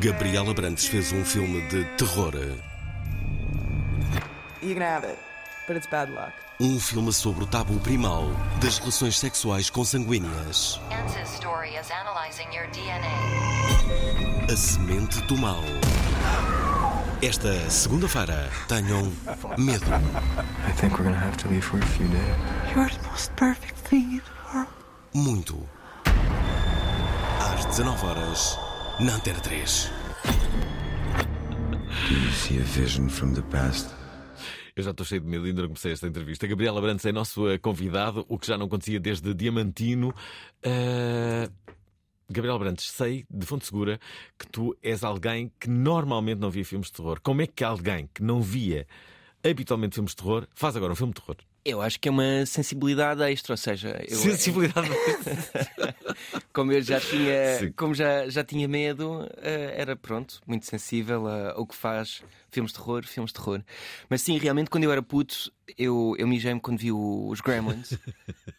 Gabriela Brandes fez um filme de terror. You can have it, but it's bad luck. Um filme sobre o tabu primal das relações sexuais consanguíneas. Ansys story is analyzing your DNA. A semente do mal. Esta segunda-feira, tenham medo. I think we're gonna have to leave for a few days. You're the most perfect thing in the world. Muito. Às 19 horas, na Antena 3. Do you see a vision from the past? Eu já estou cheio de medo, ainda não comecei esta entrevista. Gabriela Brandes é nosso eh, convidado, o que já não acontecia desde Diamantino. Uh... Gabriela Brandes, sei de fonte segura que tu és alguém que normalmente não via filmes de terror. Como é que alguém que não via habitualmente filmes de terror faz agora um filme de terror? Eu acho que é uma sensibilidade extra, ou seja, eu, Sensibilidade. como eu já tinha, Sim. como já, já tinha medo, eh, era pronto, muito sensível ao que faz filmes de terror, filmes de terror. Mas sim, realmente, quando eu era puto, eu, eu mijei-me quando vi os Gremlins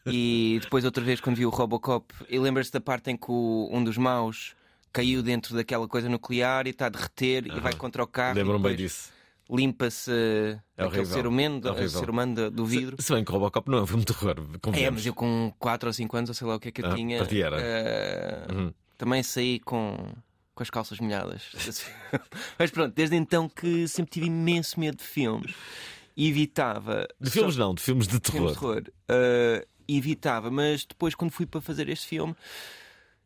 e depois outra vez quando vi o Robocop. E lembras-te da parte em que o- um dos maus caiu dentro daquela coisa nuclear e está a derreter e vai contra o carro. e Lembram-me bem depois disso. Limpa-se É aquele horrível. ser humano, É ser humano do, do vidro. Se, se bem que Robocop não é um filme de terror. É, convenhamos. mas eu com 4 ou 5 anos, ou sei lá o que é que eu Ah, tinha. eh, Uhum. Também saí com, com as calças molhadas. mas pronto, desde então que sempre tive imenso medo de filmes. E evitava. De filmes não, de filmes de terror. Filmes de terror. Eh, evitava, mas depois, quando fui para fazer este filme,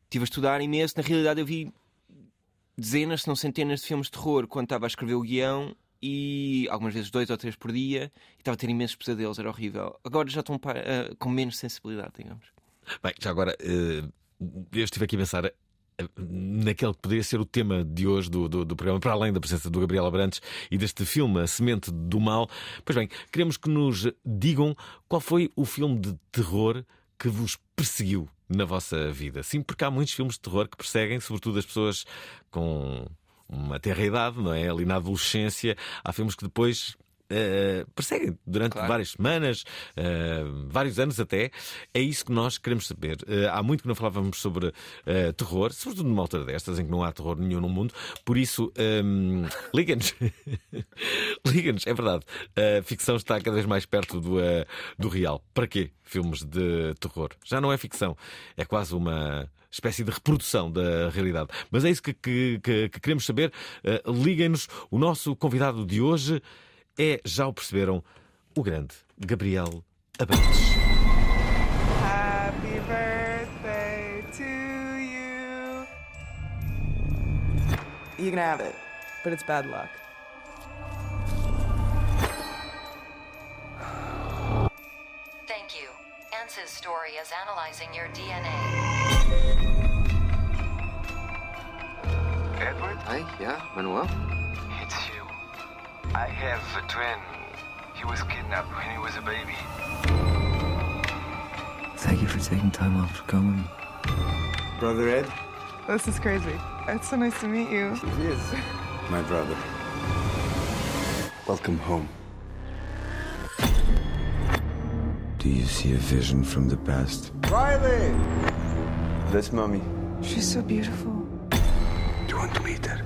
estive a estudar imenso. Na realidade, eu vi dezenas, se não centenas de filmes de terror quando estava a escrever o guião. E algumas vezes dois ou três por dia, e estava a ter imensos pesadelos, era horrível. Agora já estão pa- eh, com menos sensibilidade, digamos. Bem, já agora, eh, eu estive aqui a pensar eh, naquele que poderia ser o tema de hoje do, do, do programa, para além da presença do Gabriel Abrantes e deste filme, A Semente do Mal. Pois bem, queremos que nos digam qual foi o filme de terror que vos perseguiu na vossa vida. Sim, porque há muitos filmes de terror que perseguem, sobretudo as pessoas com uma terra idade, não é? Ali na adolescência, há filmes que depois. Eh, perseguem durante Claro. várias semanas, eh, vários anos até. É isso que nós queremos saber. Eh, há muito que não falávamos sobre terror, sobretudo numa altura destas em que não há terror nenhum no mundo. Por isso, ehm, liga-nos. liga-nos, é verdade. A ficção está cada vez mais perto do, do real. Para quê? Filmes de terror. Já não é ficção, é quase uma espécie de reprodução da realidade. Mas é isso que, que- que- que queremos saber. Eh, Liguem-nos. O nosso convidado de hoje é, já o perceberam, o grande Gabriel Abrantes. Happy birthday to you. You can have it, but it's bad luck. Thank you. Ansys story is analyzing your DNA. Edward? Hi, yeah, Manuel? It's you. I have a twin. He was kidnapped when he was a baby. Thank you for taking time off to come. Brother Ed? This is crazy. It's so nice to meet you. He is. My brother. Welcome home. Do you see a vision from the past? Riley! That's mommy. She's so beautiful. Do you want to meet her?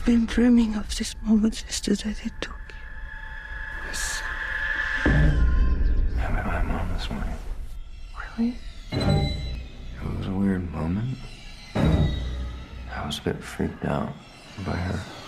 I've been dreaming of this moment since the day they took Yes. I met my mom this morning. Really? It was a weird moment. I was a bit freaked out by her.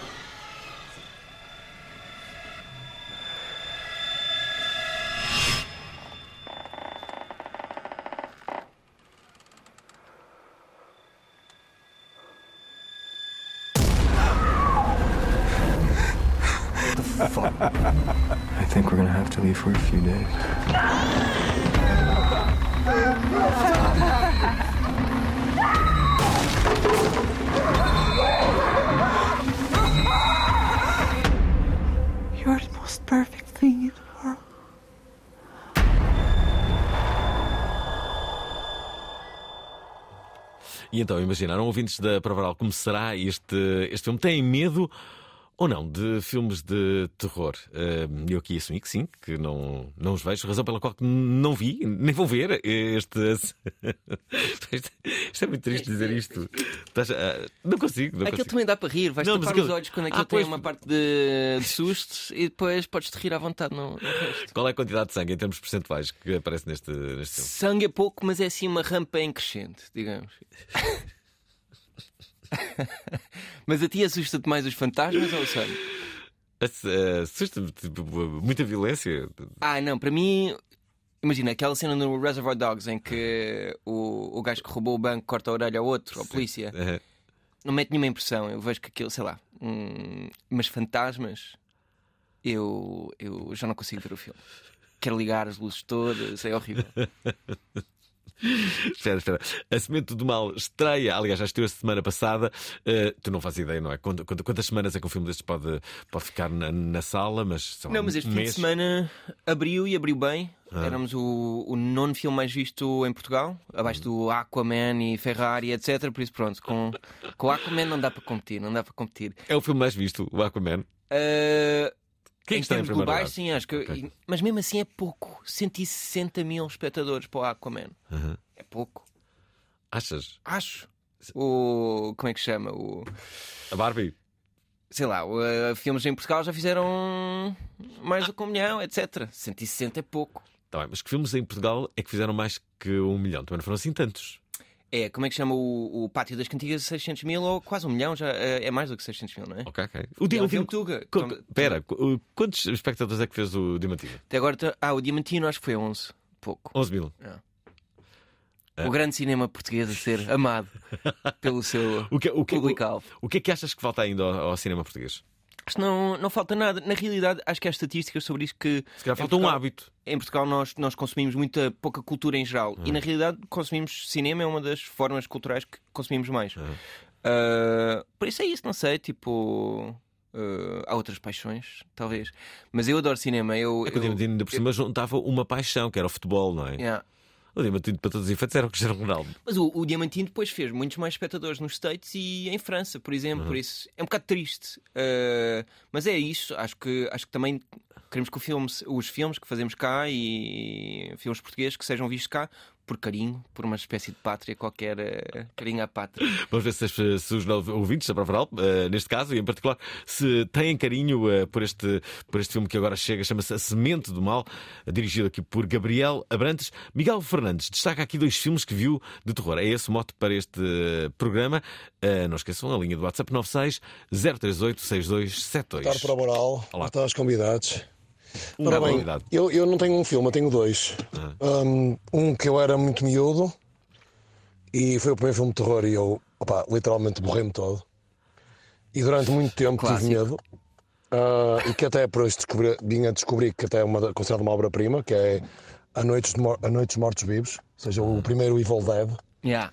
Leave for a few days. You're the most perfect thing in the world. E então, imaginaram, ouvintes da Provaral, como será este, este filme? Têm medo ou não de filmes de terror? Eu aqui assumi que sim, que não, não os vejo, razão pela qual não vi, nem vou ver este. Isto é muito triste dizer isto. Não consigo, não Aquilo consigo. também dá para rir, vais Não, tapar aquilo- os olhos quando Ah, aquilo pois. tem uma parte de, de sustos e depois podes-te rir à vontade resto. Qual é a quantidade de sangue em termos percentuais que aparece neste, neste filme? Sangue é pouco, mas é assim uma rampa em crescente, digamos. mas a ti assusta-te mais os fantasmas ou o? Ass- eh, Assusta-me, tipo, muita violência. Ah, não, para mim. Imagina aquela cena no Reservoir Dogs em que o, o gajo que roubou o banco corta a orelha ao outro, ao polícia. Eh, Não mete nenhuma impressão. Eu vejo que aquilo, sei lá, hum, mas fantasmas, eu, eu já não consigo ver o filme. Quero ligar as luzes todas, é horrível. Espera, espera. A Semente do Mal estreia, aliás, já estreou a semana passada. Eh, tu não fazes ideia, não é? Quanto- quanto- Quantas semanas é que um filme destes pode, pode ficar na, na sala? Mas são Não, mas este fim de semana abriu e abriu bem. Ah. Éramos o, o nono filme mais visto em Portugal, abaixo do Aquaman e Ferrari, etc. Por isso, pronto, com, com Aquaman não dá para competir, não dá para competir. É o filme mais visto, o Aquaman. Uh, Quem em está em termos globais, lugar? sim, acho que. Ok. e- Mas mesmo assim é pouco. 160 mil espectadores para o Aquaman. É pouco. Achas? Acho. O. Como é que se chama? O. A Barbie? Sei lá, o, uh, filmes em Portugal já fizeram mais do que um milhão, etc. 160 é pouco. Tá bem, mas que filmes em Portugal é que fizeram mais que um milhão? Também não foram assim tantos. É, como é que chama o, o Pátio das Cantigas? 600 mil ou quase um milhão? Já, é é mais do que 600 mil, não é? Ok, ok. O É Diamantino. filme Tuga. Espera, quantos espectadores é que fez o Diamantino? Até agora. Ah, o Diamantino acho que foi 11. Pouco. 11 mil. O grande cinema português a ser amado pelo seu O que, o, que, público-alvo. o, o que é que achas que falta ainda ao, ao cinema português? Acho que não, não falta nada. Na realidade, acho que há estatísticas sobre isso que. Se calhar falta um hábito. Em Portugal nós, nós consumimos muita pouca cultura em geral. E na realidade consumimos cinema, é uma das formas culturais que consumimos mais. Ah, por isso é isso, não sei, tipo. ah, há outras paixões, talvez. Mas eu adoro cinema. Eu, É eu- ainda por cima juntava uma paixão, que era o futebol, não é? Yeah. O Diamantino, para todos os efeitos, era o Cristiano Ronaldo. Mas o, o Diamantino depois fez muitos mais espectadores nos States e em França, por exemplo. Por isso é um bocado triste. Uh, mas é isso. Acho que, acho que também queremos que filme, os filmes que fazemos cá e filmes portugueses que sejam vistos cá por carinho, por uma espécie de pátria qualquer, uh, carinho à pátria. Vamos ver se, as- se os novos ouvintes da Provaral, eh, neste caso, e em particular, se têm carinho eh, por, este, por este filme que agora chega, chama-se A Semente do Mal, dirigido aqui por Gabriel Abrantes. Miguel Fernandes destaca aqui dois filmes que viu de terror. É esse o mote para este programa. Não esqueçam a linha do WhatsApp 96 038 6272. Boa tarde Moral. Olá. Boa tarde aos convidados. Ora bem, eu, eu não tenho um filme, eu tenho dois. Um, um que eu era muito miúdo e foi o primeiro filme de terror e eu, opá, literalmente borrei-me todo. E durante muito tempo Clássico. tive medo. Ah, e que até por isso descobri, vim a descobrir que até é uma, considerada uma obra-prima, que é A Noites, Mor- A Noites Mortos Vivos, ou seja, o primeiro Evil Dead. Yeah.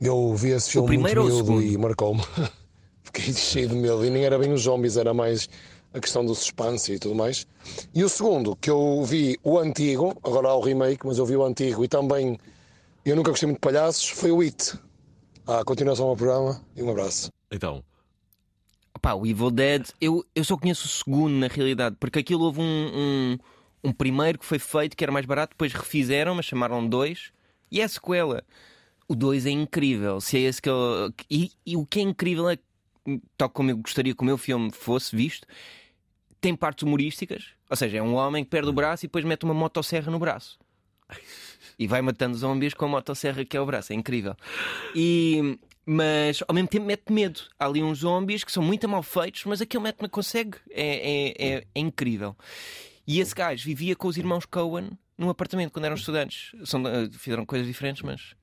Eu vi esse filme muito miúdo e marcou-me. Fiquei cheio de medo. E nem era bem os zombies, era mais a questão do suspense e tudo mais. E o segundo, que eu vi o antigo, agora há o remake, mas eu vi o antigo e também eu nunca gostei muito de palhaços, foi o It. A continuação ao programa e um abraço. Então, Pá, o Evil Dead, eu, eu só conheço o segundo na realidade, porque aquilo houve um, um, um primeiro que foi feito que era mais barato, depois refizeram, mas chamaram dois, e é a sequela. O dois é incrível. Se é esse que eu... e, e o que é incrível é tal como eu gostaria que o meu filme fosse visto, tem partes humorísticas, ou seja, é um homem que perde o braço e depois mete uma motosserra no braço. E vai matando zombies com a motosserra que é o braço, é incrível. E, Mas ao mesmo tempo mete medo. Há ali uns zombies que são muito mal feitos, mas aquele método consegue. É, é, é, é incrível. E esse gajo vivia com os irmãos Cohen num apartamento quando eram estudantes. São, eh, fizeram coisas diferentes, mas.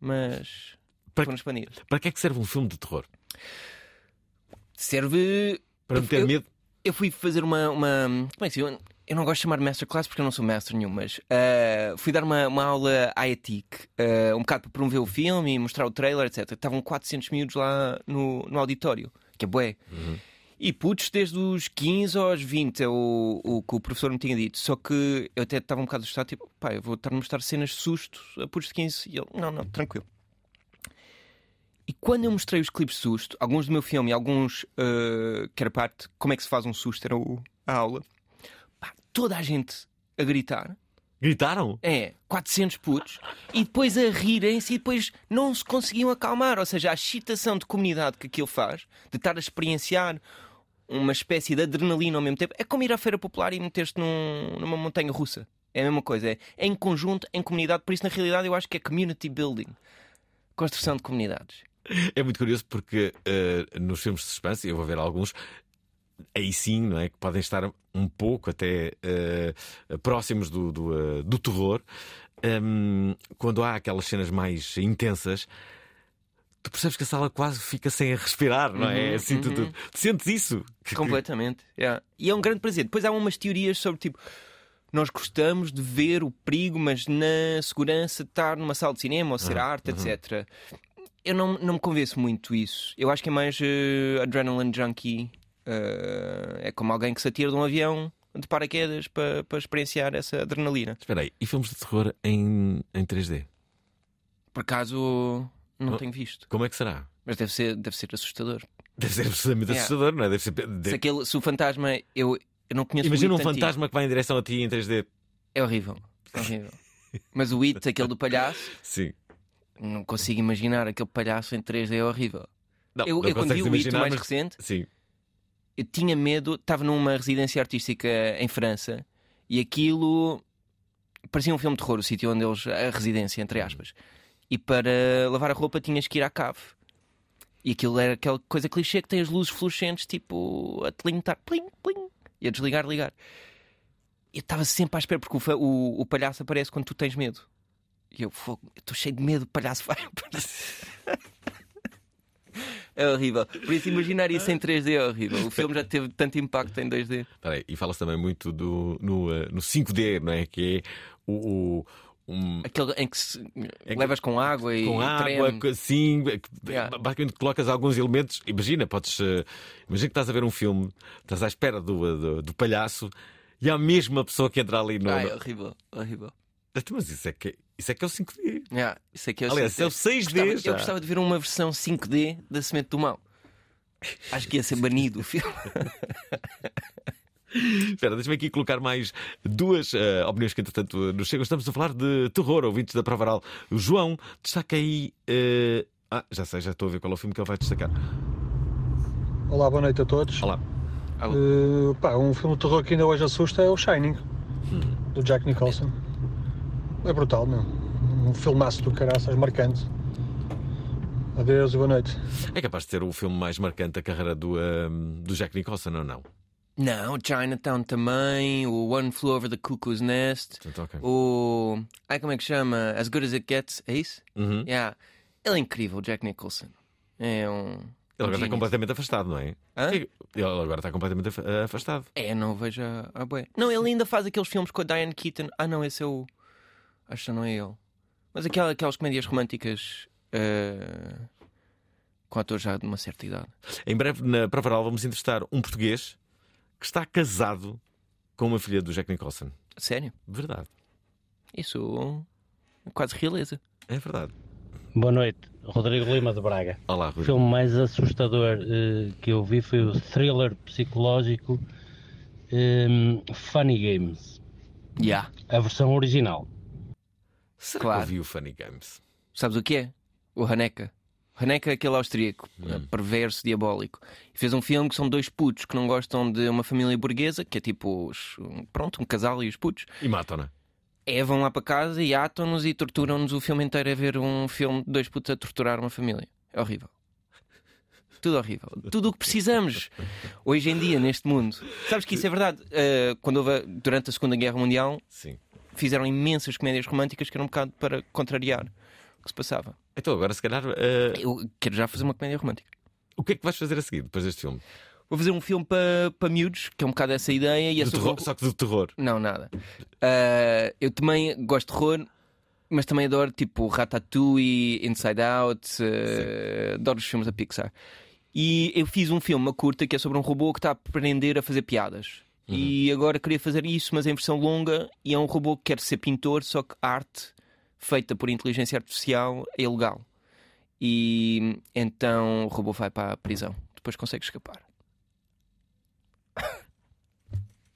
Mas. Para- foram expandidas. Para que é que serve um filme de terror? Serve. Para meter medo? Eu fui fazer uma. uma como é que se diz? Eu, não gosto de chamar masterclass porque eu não sou master nenhum, mas ah, fui dar uma, uma aula à ETIC, ah, um bocado para promover o filme e mostrar o trailer, etc. Estavam 400 miúdos lá no, no auditório, que é bué. E putos desde os 15 aos 20, é o, o que o professor me tinha dito. Só que eu até estava um bocado assustado, tipo, pá, eu vou estar a mostrar cenas de susto a putos de 15. E ele, não, não, tranquilo. E quando eu mostrei os clipes de susto, alguns do meu filme e alguns uh, que era parte, como é que se faz um susto, era o- a aula, pá, toda a gente a gritar. Gritaram? É, 400 putos. E depois a rirem-se e depois não se conseguiam acalmar. Ou seja, a excitação de comunidade que aquilo faz, de estar a experienciar uma espécie de adrenalina ao mesmo tempo, é como ir à feira popular e meter-te num- numa montanha russa. É a mesma coisa. É, é em conjunto, em comunidade. Por isso, na realidade, eu acho que é community building. Construção de comunidades. É muito curioso porque eh, nos filmes de suspense, eu vou ver alguns, aí sim, não é? Que podem estar um pouco até eh, próximos do, do, eh, do terror. Hum, quando há aquelas cenas mais intensas, tu percebes que a sala quase fica sem respirar, não é? Uhum, assim, tu, tu- uhum. tu sentes isso. Completamente. yeah. E é um grande prazer. Depois há umas teorias sobre tipo. Nós gostamos de ver o perigo, mas na segurança de estar numa sala de cinema ou ser Ah, arte, uhum. etc. Eu não, não me convenço muito isso. Eu acho que é mais eh, adrenaline junkie. eh, é como alguém que se atira de um avião de paraquedas para, para experienciar essa adrenalina. Espera aí, e filmes de terror em, em 3D? Por acaso, não tenho visto. Como é que será? Mas deve ser, deve ser assustador. Deve ser absolutamente Yeah. assustador, não é? Deve ser. Se, deve- aquele, se o fantasma. Eu, eu não conheço Imagina um It antigo. fantasma que vai em direção a ti em 3D. É horrível. É horrível. Mas o It, aquele do palhaço, Sim. Não consigo imaginar aquele palhaço em 3D é horrível. Não, eu, não eu quando vi o It mais mas- recente, Sim. eu tinha medo, estava numa residência artística em França e aquilo parecia um filme de terror, o sítio onde eles. a residência, entre aspas. E para lavar a roupa tinhas que ir à cave. E aquilo era aquela coisa clichê que tem as luzes fluorescentes, tipo, a te limitar, plim, plim, e a desligar, ligar. Eu estava sempre à espera, porque o, o, o palhaço aparece quando tu tens medo. E eu, fogo, estou cheio de medo, o palhaço vai aparecer. É horrível. Por isso, imaginar isso em 3D é horrível. O filme já teve tanto impacto em 2D. Espera aí, e fala-se também muito do, no, eh, no 5D, não é? Que é o. o- um- Aquele em que É que- levas com água e com água, treme. sim, é que- Yeah. basicamente colocas alguns elementos. Imagina, podes. eh, Imagina que estás a ver um filme, estás à espera do, do, do palhaço e há a mesma pessoa que entra ali no. Ai, no- horrível, horrível. Mas isso é que, isso é, que é o 5D. Yeah, isso aqui é o Aliás, 5D. é o 6D Gostava- já. Eu gostava de ver uma versão 5D da Semente do Mal. Acho que ia ser banido o filme. Espera, deixa-me aqui colocar mais duas eh, opiniões que, entretanto, nos chegam. Estamos a falar de terror, ouvintes da Provaral. O João, destaca aí. eh, Ah, já sei, já estou a ver qual é o filme que ele vai destacar. Olá, boa noite a todos. Olá. Uh, pá, um filme de terror que ainda hoje assusta é o Shining, do Jack Nicholson. É brutal, meu. Um filmaço do caraças, marcante. Adeus e boa noite. É capaz de ser o filme mais marcante da carreira do, eh, do Jack Nicholson, ou não? Não, Chinatown também, o One Flew Over the Cuckoo's Nest, ok. o. Ai, como é que chama? As Good as It Gets, é isso? Uhum. Yeah. Ele é incrível, o Jack Nicholson. É um. Ele agora está completamente afastado, não é? Hã? Ele agora está completamente af- afastado. É, não vejo a, a bué. Não, ele ainda faz aqueles filmes com a Diane Keaton. Ah, não, esse é o. Acho que não é ele. Mas aquela, aquelas comédias românticas eh, com atores já de uma certa idade. Em breve, na Provaral, vamos entrevistar um português que está casado com uma filha do Jack Nicholson. Sério? Verdade. Isso é quase realeza. É verdade. Boa noite, Rodrigo Lima de Braga. Olá, O Rui. filme mais assustador eh, que eu vi foi o thriller psicológico em, Funny Games. Yeah. A versão original. Será Claro. que ouvi o Funny Games? Sabes o que é? O Haneka. Haneka é aquele austríaco, Hum. eh, perverso, diabólico. E fez um filme que são dois putos que não gostam de uma família burguesa, que é tipo, os- pronto, um casal e os putos. E matam-na. É, vão lá para casa e atam-nos e torturam-nos o filme inteiro a ver um filme de dois putos a torturar uma família. É É horrível. Tudo horrível. Tudo o que precisamos hoje em dia neste mundo. Sabes que isso é verdade. Uh, quando houve, durante a Segunda Guerra Mundial, Sim. Fizeram imensas comédias românticas que eram um bocado para contrariar o que se passava. Então agora se calhar. uh, Eu quero já fazer uma comédia romântica. O que é que vais fazer a seguir depois deste filme? Vou fazer um filme para pa miúdos, que é um bocado essa ideia. E é terror, Só que do terror. Não, nada. Uh, eu também gosto de terror, mas também adoro tipo Ratatouille, Inside Out, uh, adoro os filmes da Pixar. E eu fiz um filme, uma curta, que é sobre um robô que está a aprender a fazer piadas. E agora queria fazer isso, mas em versão longa, e é um robô que quer ser pintor, só que a arte feita por inteligência artificial é ilegal. E então o robô vai para a prisão. Depois consegue escapar.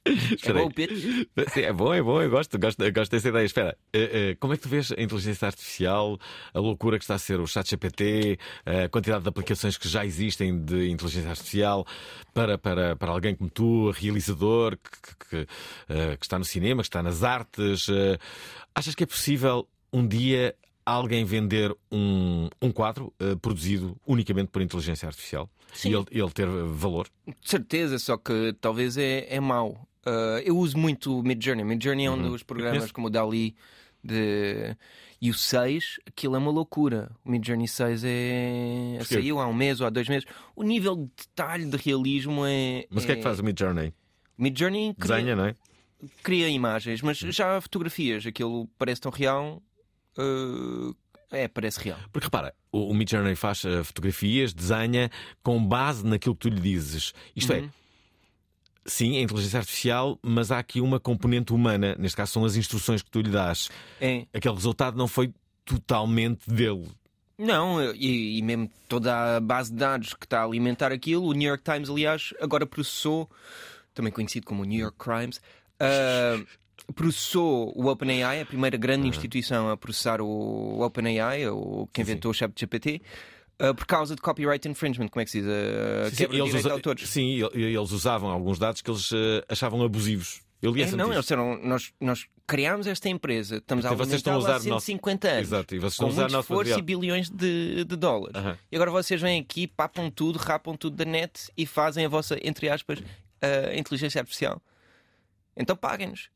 Espera bom o pitch? É bom, é bom, eu gosto, gosto, gosto dessa ideia. Espera, eh, eh, como é que tu vês a inteligência artificial, a loucura que está a ser o chat GPT, a quantidade de aplicações que já existem de inteligência artificial para, para, para alguém como tu, realizador, que, que- eh, que está no cinema, que está nas artes? eh, achas que é possível um dia alguém vender um, um quadro eh, produzido unicamente por inteligência artificial Sim. e ele, ele ter valor? De certeza, só que talvez é, é mau. Uh, eu uso muito o Midjourney. Midjourney é um Uhum. dos programas como o Dali de... e o 6, aquilo é uma loucura. O Midjourney 6 é... Saiu há um mês ou há dois meses. O nível de detalhe de realismo é. Mas o que é que faz o Midjourney? Midjourney cria, Desenha, não é? cria imagens, mas já fotografias, aquilo parece tão real. uh, é, parece real. Porque repara, o, o Midjourney faz eh, fotografias, desenha com base naquilo que tu lhe dizes. Isto é, Uhum. Sim, é inteligência artificial, mas há aqui uma componente humana. Neste caso, são as instruções que tu lhe dás. É. Aquele resultado não foi totalmente dele. Não, e, e mesmo toda a base de dados que está a alimentar aquilo, o New York Times, aliás, agora processou, também conhecido como o New York Crimes, ah, processou o OpenAI, a primeira grande instituição a processar o OpenAI, o que inventou o ChatGPT, ah, por causa de copyright infringement, como é que se diz? Ah, Sim, de eles, usa- autores. sim, eles usavam alguns dados que eles eh, achavam abusivos. Eu li É, não, eles disseram, nós, nós criámos esta empresa, estamos a Então vocês estão a alimentá-la há usar nosso- 150 anos, Exato, e vocês com estão a usar muito esforço material. e bilhões de, de dólares. E agora vocês vêm aqui, papam tudo, rapam tudo da net e fazem a vossa, entre aspas, ah, inteligência artificial. Então paguem-nos.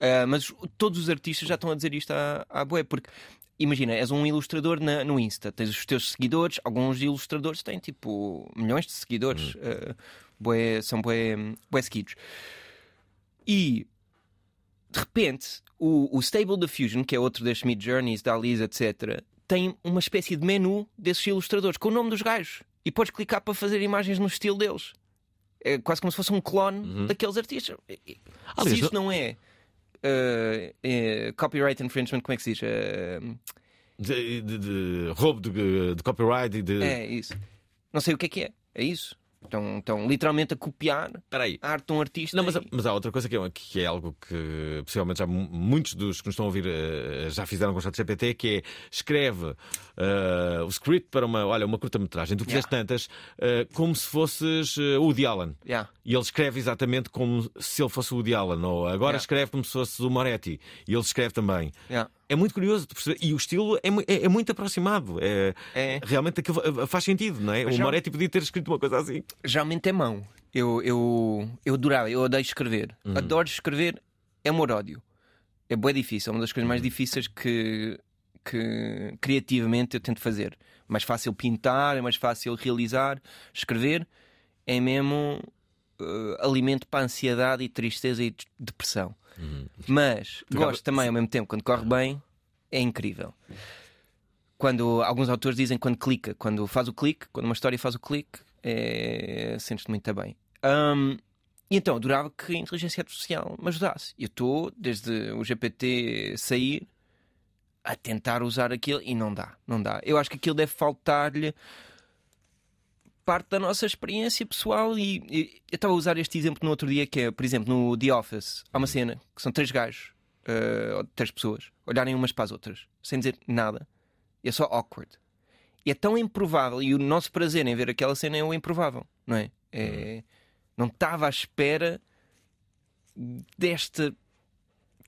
Ah, mas todos os artistas já estão a dizer isto à, à bué, porque imagina, és um ilustrador na- no Insta, tens os teus seguidores, alguns ilustradores têm tipo milhões de seguidores, ah, bué- são bué, bué seguidos. E de repente, o, o Stable Diffusion, que é outro destes Mid Journeys, da Alice, etc., tem uma espécie de menu desses ilustradores com o nome dos gajos. E podes clicar para fazer imagens no estilo deles. É quase como se fosse um clone daqueles artistas. Se isto não é, uh, copyright infringement, como é que se diz? Uh, De, de- de roubo de, de copyright e de. é isso. Não sei o que é que é. É isso. Estão, estão literalmente a copiar Espera aí. a arte de um artista. Não, mas, e- mas há outra coisa que é, que é algo que possivelmente já mu- muitos dos que nos estão a ouvir eh, já fizeram com o ChatGPT, que é escreve eh, o script para uma, olha, uma curta-metragem. Tu fizeste tantas eh, como se fosses o Woody Allen. Yeah. E ele escreve exatamente como se ele fosse o Woody Allen. Ou agora Yeah. escreve como se fosse o Moretti. E ele escreve também. Yeah. É muito curioso de perceber. E o estilo é, é- é muito aproximado. É, Realmente aquilo eh, faz sentido, não é? Mas o já- Moretti podia ter escrito uma coisa assim. Geralmente é mão. Eu, eu, eu adorava, eu odeio escrever. Uhum. Adoro escrever, é amor ódio. É bem difícil, é uma das coisas mais difíceis que, que criativamente eu tento fazer. Mais fácil pintar, é mais fácil realizar. Escrever é mesmo eh, alimento para ansiedade e tristeza e de- depressão. Mas Tu gosto também ao mesmo tempo, quando corre bem, é incrível. Quando alguns autores dizem quando clica, quando faz o clique, quando uma história faz o clique, é... sentes-te muito bem. Ahm, e então, adorava que a inteligência artificial me ajudasse. Eu estou, desde o GPT sair, a tentar usar aquilo e não dá, não dá. Eu acho que aquilo deve faltar-lhe parte da nossa experiência pessoal e, e eu estava a usar este exemplo no outro dia que é, por exemplo, no The Office há uma cena que são três gajos ou três pessoas olharem umas para as outras sem dizer nada e é só awkward e é tão improvável e o nosso prazer em ver aquela cena é o improvável não é? É- não estava à espera desta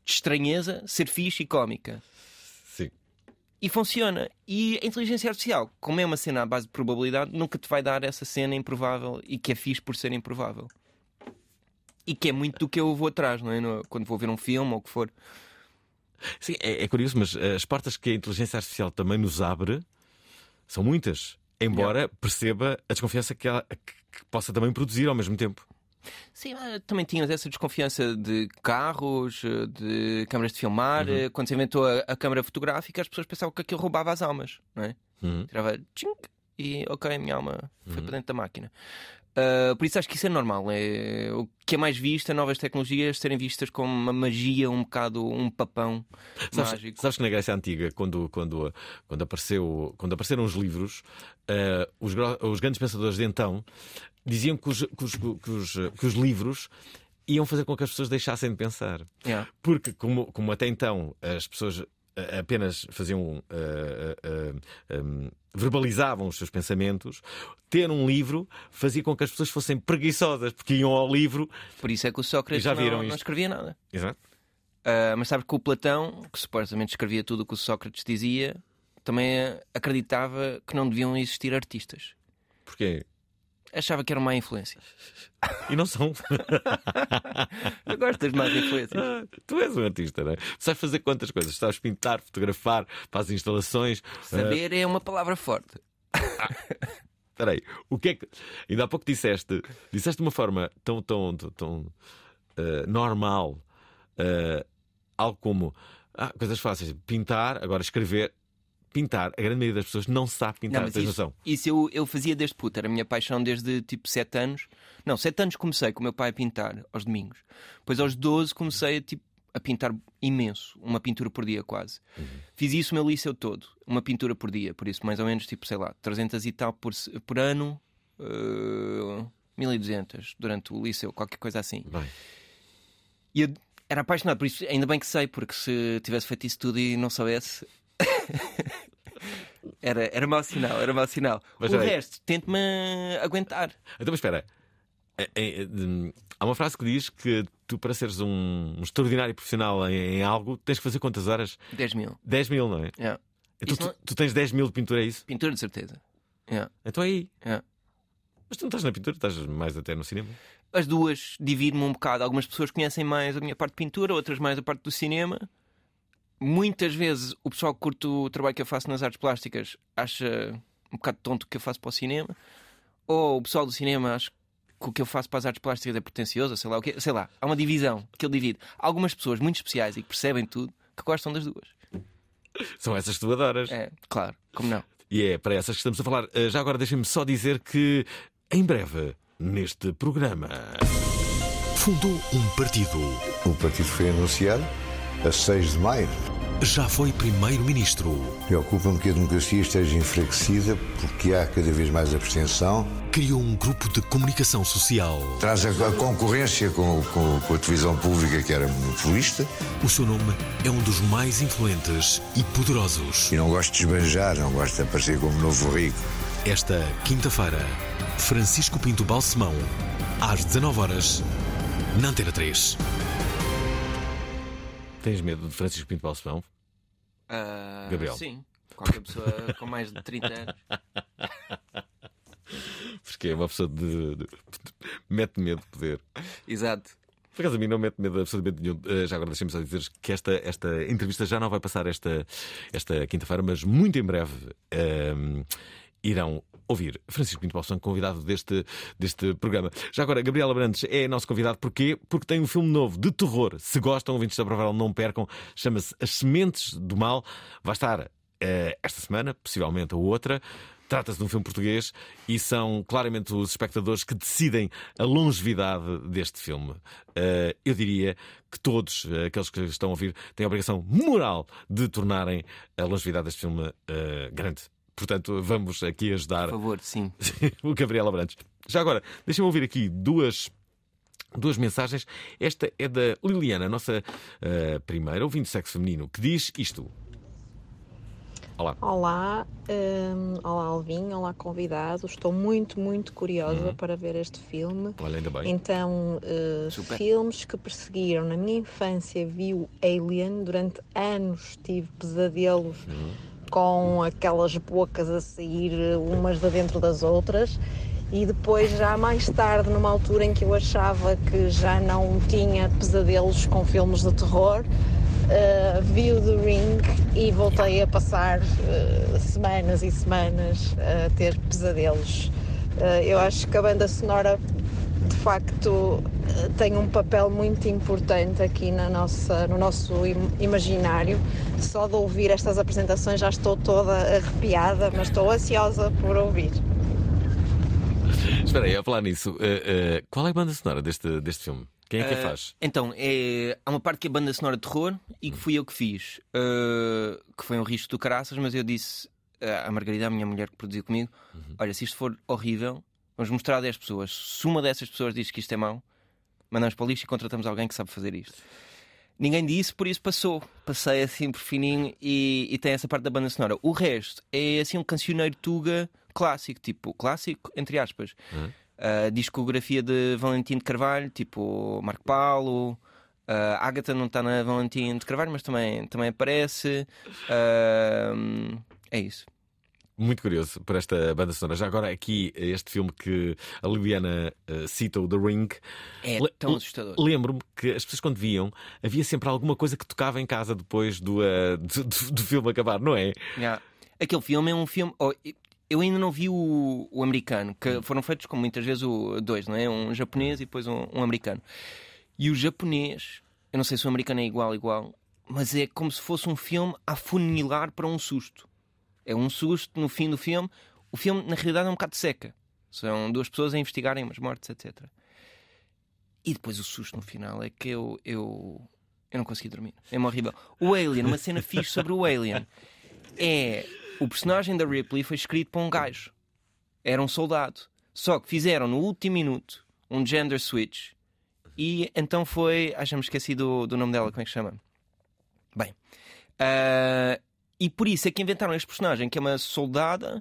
estranheza ser fixe e cómica. E funciona. E a inteligência artificial, como é uma cena à base de probabilidade, nunca te vai dar essa cena improvável e que é fixe por ser improvável. E que é muito do que eu vou atrás, não é? Quando vou ver um filme ou o que for. Sim, é, é curioso, mas eh, as portas que a inteligência artificial também nos abre são muitas. Embora perceba a desconfiança que ela que possa também produzir ao mesmo tempo. Sim, ah, também tinhas essa desconfiança de carros, de câmaras de filmar. Uhum. Quando se inventou a, a câmara fotográfica, as pessoas pensavam que aquilo roubava as almas, não é? Uhum. Tirava tchink, e ok, a minha alma foi para dentro da máquina. Ah, por isso acho que isso é normal. É, o que é mais visto é novas tecnologias serem vistas como uma magia, um bocado um papão Sabes, mágico. sabes que na Grécia Antiga, quando, quando, quando, apareceu, quando apareceram os livros, eh, os, os grandes pensadores de então diziam que os, que os- que os- que os livros iam fazer com que as pessoas deixassem de pensar. Yeah. Porque, como, como até então as pessoas apenas faziam. eh, eh, eh, um, verbalizavam os seus pensamentos, ter um livro fazia com que as pessoas fossem preguiçosas, porque iam ao livro. Por isso é que o Sócrates já viram não, não escrevia nada. Exato. Ah, mas sabe que o Platão, que supostamente escrevia tudo o que o Sócrates dizia, também acreditava que não deviam existir artistas. Porquê? Achava que era uma má influência. E não são. Eu gosto das más influências. Ah, tu és um artista, não é? Sabes fazer quantas coisas? Sabes pintar, fotografar, fazes instalações. ah, Saber é uma palavra forte. Espera aí, o que é que. Ainda há pouco disseste, disseste de uma forma tão, tão, tão, tão, ah, normal, ah, algo como ah, coisas fáceis, pintar, agora escrever. Pintar, a grande maioria das pessoas não sabe pintar, Não, tens isso, noção. isso eu, eu fazia desde puta, era a minha paixão desde tipo 7 anos. Não, 7 anos comecei com o meu pai a pintar aos domingos. Depois aos 12 comecei a, tipo, a pintar imenso, uma pintura por dia quase. Fiz isso o meu liceu todo, uma pintura por dia, por isso mais ou menos tipo, sei lá, 300 e tal por, por ano, eh, 1200 durante o liceu, qualquer coisa assim. Bem. E eu era apaixonado, por isso ainda bem que sei, porque se tivesse feito isso tudo e não soubesse. era, era mau sinal, era mau sinal. Mas o aí. resto, tente-me aguentar. Então, mas espera. É, é, hum, há uma frase que diz que tu, para seres um, um extraordinário profissional em, em algo, tens que fazer quantas horas? 10 mil. 10 mil, não é? Yeah. Então, Isso tu, não- tu tens 10 mil de pintura, é isso? Pintura, de certeza. Yeah. Então é aí. Yeah. Mas tu não estás na pintura, estás mais até no cinema. As duas divido-me um bocado. Algumas pessoas conhecem mais a minha parte de pintura, outras mais a parte do cinema. Muitas vezes o pessoal que curte o trabalho que eu faço nas artes plásticas acha um bocado tonto o que eu faço para o cinema. Ou o pessoal do cinema acha que o que eu faço para as artes plásticas é pretencioso, sei lá o quê. Sei lá, há uma divisão que ele divide. Há algumas pessoas muito especiais e que percebem tudo que gostam das duas. São essas que tu adoras. É, claro, como não? E é para essas que estamos a falar. Uh, Já agora deixem-me só dizer que, em breve, neste programa. Fundou um partido. O partido foi anunciado a 6 de maio. Já foi primeiro-ministro. Preocupa-me que a democracia esteja enfraquecida porque há cada vez mais abstenção. Criou um grupo de comunicação social. Traz a, a concorrência com, com- com a televisão pública, que era monopolista. O seu nome é um dos mais influentes e poderosos. E não gosto de esbanjar, não gosto de aparecer como novo rico. Esta quinta-feira, Francisco Pinto Balsemão, às 19 horas, na Antena 3. Tens medo de Francisco Pinto Balsemão? Ah, Gabriel. Sim. Qualquer pessoa com mais de 30 anos. Porque é uma pessoa de. mete medo de poder. Exato. Por acaso a mim não mete medo absolutamente nenhum. Eh, Já agora deixem-me só dizer que esta, esta entrevista já não vai passar esta, esta quinta-feira, mas muito em breve ehm, irão ouvir Francisco Pinto Balsão, convidado deste, deste programa. Já agora, Gabriela Brandes é nosso convidado. Porquê? Porque tem um filme novo de terror. Se gostam, ouvintes da Provável, não percam. Chama-se As Sementes do Mal. Vai estar eh, esta semana, possivelmente a outra. Trata-se de um filme português e são claramente os espectadores que decidem a longevidade deste filme. Eh, eu diria que todos eh, aqueles que estão a ouvir têm a obrigação moral de tornarem a longevidade deste filme eh, grande. Portanto, vamos aqui ajudar Por favor, sim. o Gabriel Abrantes. Já agora, deixem-me ouvir aqui duas. Duas mensagens. Esta é da Liliana, a nossa eh, primeira ouvinte de sexo feminino, que diz isto. Olá. Olá, hum, olá Alvin, olá convidado. Estou muito, muito curiosa Uhum. para ver este filme. Olha, ainda bem. Então, uh, filmes que perseguiram. Na minha infância vi o Alien, durante anos tive pesadelos Uhum. Com aquelas bocas a sair umas de dentro das outras. E depois, já mais tarde, numa altura em que eu achava que já não tinha pesadelos com filmes de terror, uh, vi o The Ring e voltei a passar uh, semanas e semanas a ter pesadelos. Uh, eu acho que a banda sonora de facto tem um papel muito importante aqui na nossa, no nosso imaginário. Só de ouvir estas apresentações já estou toda arrepiada, mas estou ansiosa por ouvir. Espera aí, a falar nisso, uh, uh, qual é a banda sonora deste, deste filme? Quem é que a faz? Então, é, há uma parte que é banda sonora de terror e que fui eu que fiz, que foi um risco do caraças, mas eu disse à Margarida, a minha mulher que produziu comigo: uhum. Olha, se isto for horrível, vamos mostrar a 10 pessoas. Se uma dessas pessoas diz que isto é mau, mandamos para o lixo e contratamos alguém que sabe fazer isto. Ninguém disse, por isso passou. Passei assim por fininho e, e tem essa parte da banda sonora. O resto é assim um cancioneiro tuga clássico, tipo, clássico, entre aspas. Uhum. Uh, discografia de Valentim de Carvalho, tipo Marco Paulo. Uh, Agatha não está na Valentim de Carvalho, mas também, também aparece. Uh, é isso muito curioso por esta banda sonora. Já agora, aqui, este filme que a Liliana uh, cita, o The Ring. É tão assustador. Lembro-me que as pessoas, quando viam, havia sempre alguma coisa que tocava em casa depois do, uh, do, do, do, filme acabar, não é? Yeah. Aquele filme é um filme. Oh, eu ainda não vi o, o americano, que hum. foram feitos, como muitas vezes, o, dois, não é? Um japonês e depois um, um americano. E o japonês, eu não sei se o americano é igual, igual, mas é como se fosse um filme a funilar para um susto. É um susto no fim do filme. O filme, na realidade, é um bocado seca. São duas pessoas a investigarem umas mortes, etc. E depois o susto no final é que eu, eu, eu não consegui dormir. É horrível. O Alien, uma cena fixe sobre o Alien, é o personagem da Ripley foi escrito para um gajo. Era um soldado. Só que fizeram no último minuto um gender switch. E então foi. Ah, já me esqueci do, do nome dela, como é que chama? Bem. Uh, e por isso é que inventaram este personagem, que é uma soldada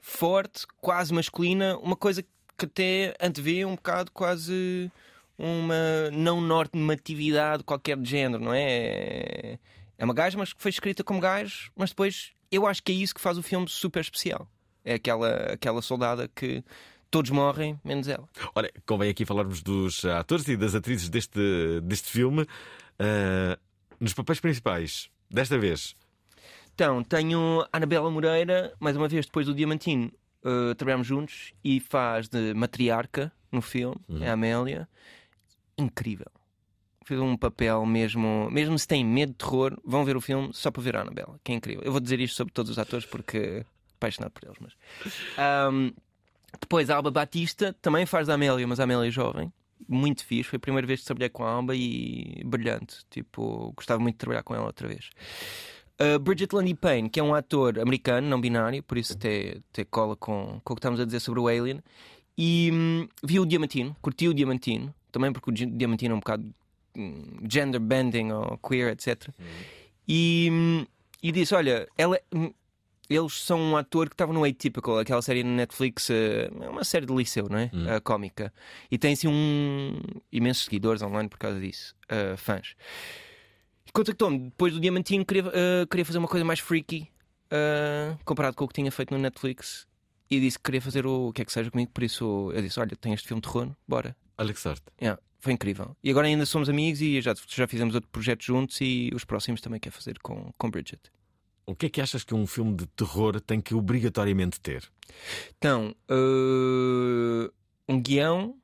forte, quase masculina, uma coisa que até antevê um bocado quase uma não normatividade qualquer de género, não é? É uma gaja, mas que foi escrita como gajo, mas depois eu acho que é isso que faz o filme super especial. É aquela, aquela soldada que todos morrem, menos ela. Olha, convém aqui falarmos dos atores e das atrizes deste, deste filme. Uh, nos papéis principais, desta vez, então, tenho a Anabela Moreira, mais uma vez depois do Diamantino, uh, trabalhamos juntos e faz de matriarca no filme, uhum. é a Amélia. Incrível. Fez um papel mesmo. Mesmo se têm medo de terror, vão ver o filme só para ver a Anabela, que é incrível. Eu vou dizer isto sobre todos os atores porque apaixonado por eles. Mas... Um, depois a Alba Batista também faz da Amélia, mas a Amélia é jovem. Muito fixe. Foi a primeira vez que trabalhei com a Alba e brilhante. Tipo, gostava muito de trabalhar com ela outra vez. Uh, Bridget Lundy Payne, que é um ator americano, não binário, por isso até, até cola com, com o que estamos a dizer sobre o Alien. E hum, vi o Diamantino, curti o Diamantino, também porque o Diamantino é um bocado hum, gender bending ou queer, etc. Uhum. E, hum, e disse: Olha, ela, hum, eles são um ator que estava no Atypical, aquela série na Netflix, é uh, uma série de liceu, não é? Uhum. Uh, cómica. E tem assim um imensos seguidores online por causa disso, uh, fãs contactou-me depois do Diamantino, queria, uh, queria fazer uma coisa mais freaky uh, comparado com o que tinha feito no Netflix e disse que queria fazer o, o que é que seja comigo. Por isso eu disse: Olha, tem este filme de terror, bora. Olha que sorte. Yeah, foi incrível. E agora ainda somos amigos e já, já fizemos outro projeto juntos e os próximos também quer fazer com, com Bridget. O que é que achas que um filme de terror tem que obrigatoriamente ter? Então, uh, um guião,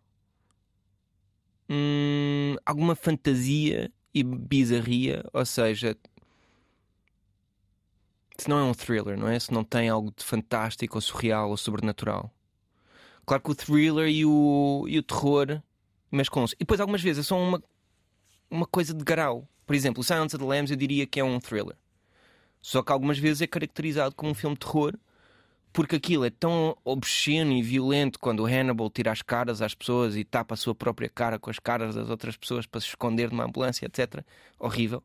hum, alguma fantasia e bizarria, ou seja, se não é um thriller, não é? Se não tem algo de fantástico ou surreal ou sobrenatural. Claro que o thriller e o, e o terror, mas com. E depois algumas vezes é só uma, uma coisa de grau. Por exemplo, o Silence of the Lambs eu diria que é um thriller. Só que algumas vezes é caracterizado como um filme de terror porque aquilo é tão obsceno e violento quando o Hannibal tira as caras às pessoas e tapa a sua própria cara com as caras das outras pessoas para se esconder numa ambulância, etc. Horrível.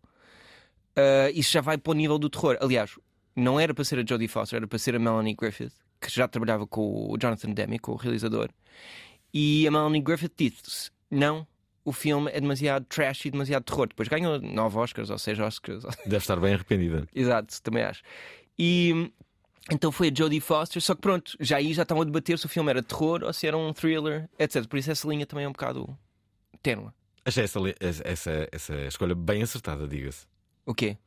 Uh, isso já vai para o nível do terror. Aliás, não era para ser a Jodie Foster, era para ser a Melanie Griffith, que já trabalhava com o Jonathan Demme, com o realizador. E a Melanie Griffith disse: Não, o filme é demasiado trash e demasiado terror. Depois ganhou nove Oscars ou seis Oscars. Deve estar bem arrependida. Exato, também acho. E então foi a Jodie Foster, só que pronto, já aí já estavam a debater se o filme era terror ou se era um thriller, etc. Por isso essa linha também é um bocado ténue. Achei essa, essa, essa escolha bem acertada, diga-se. O quê?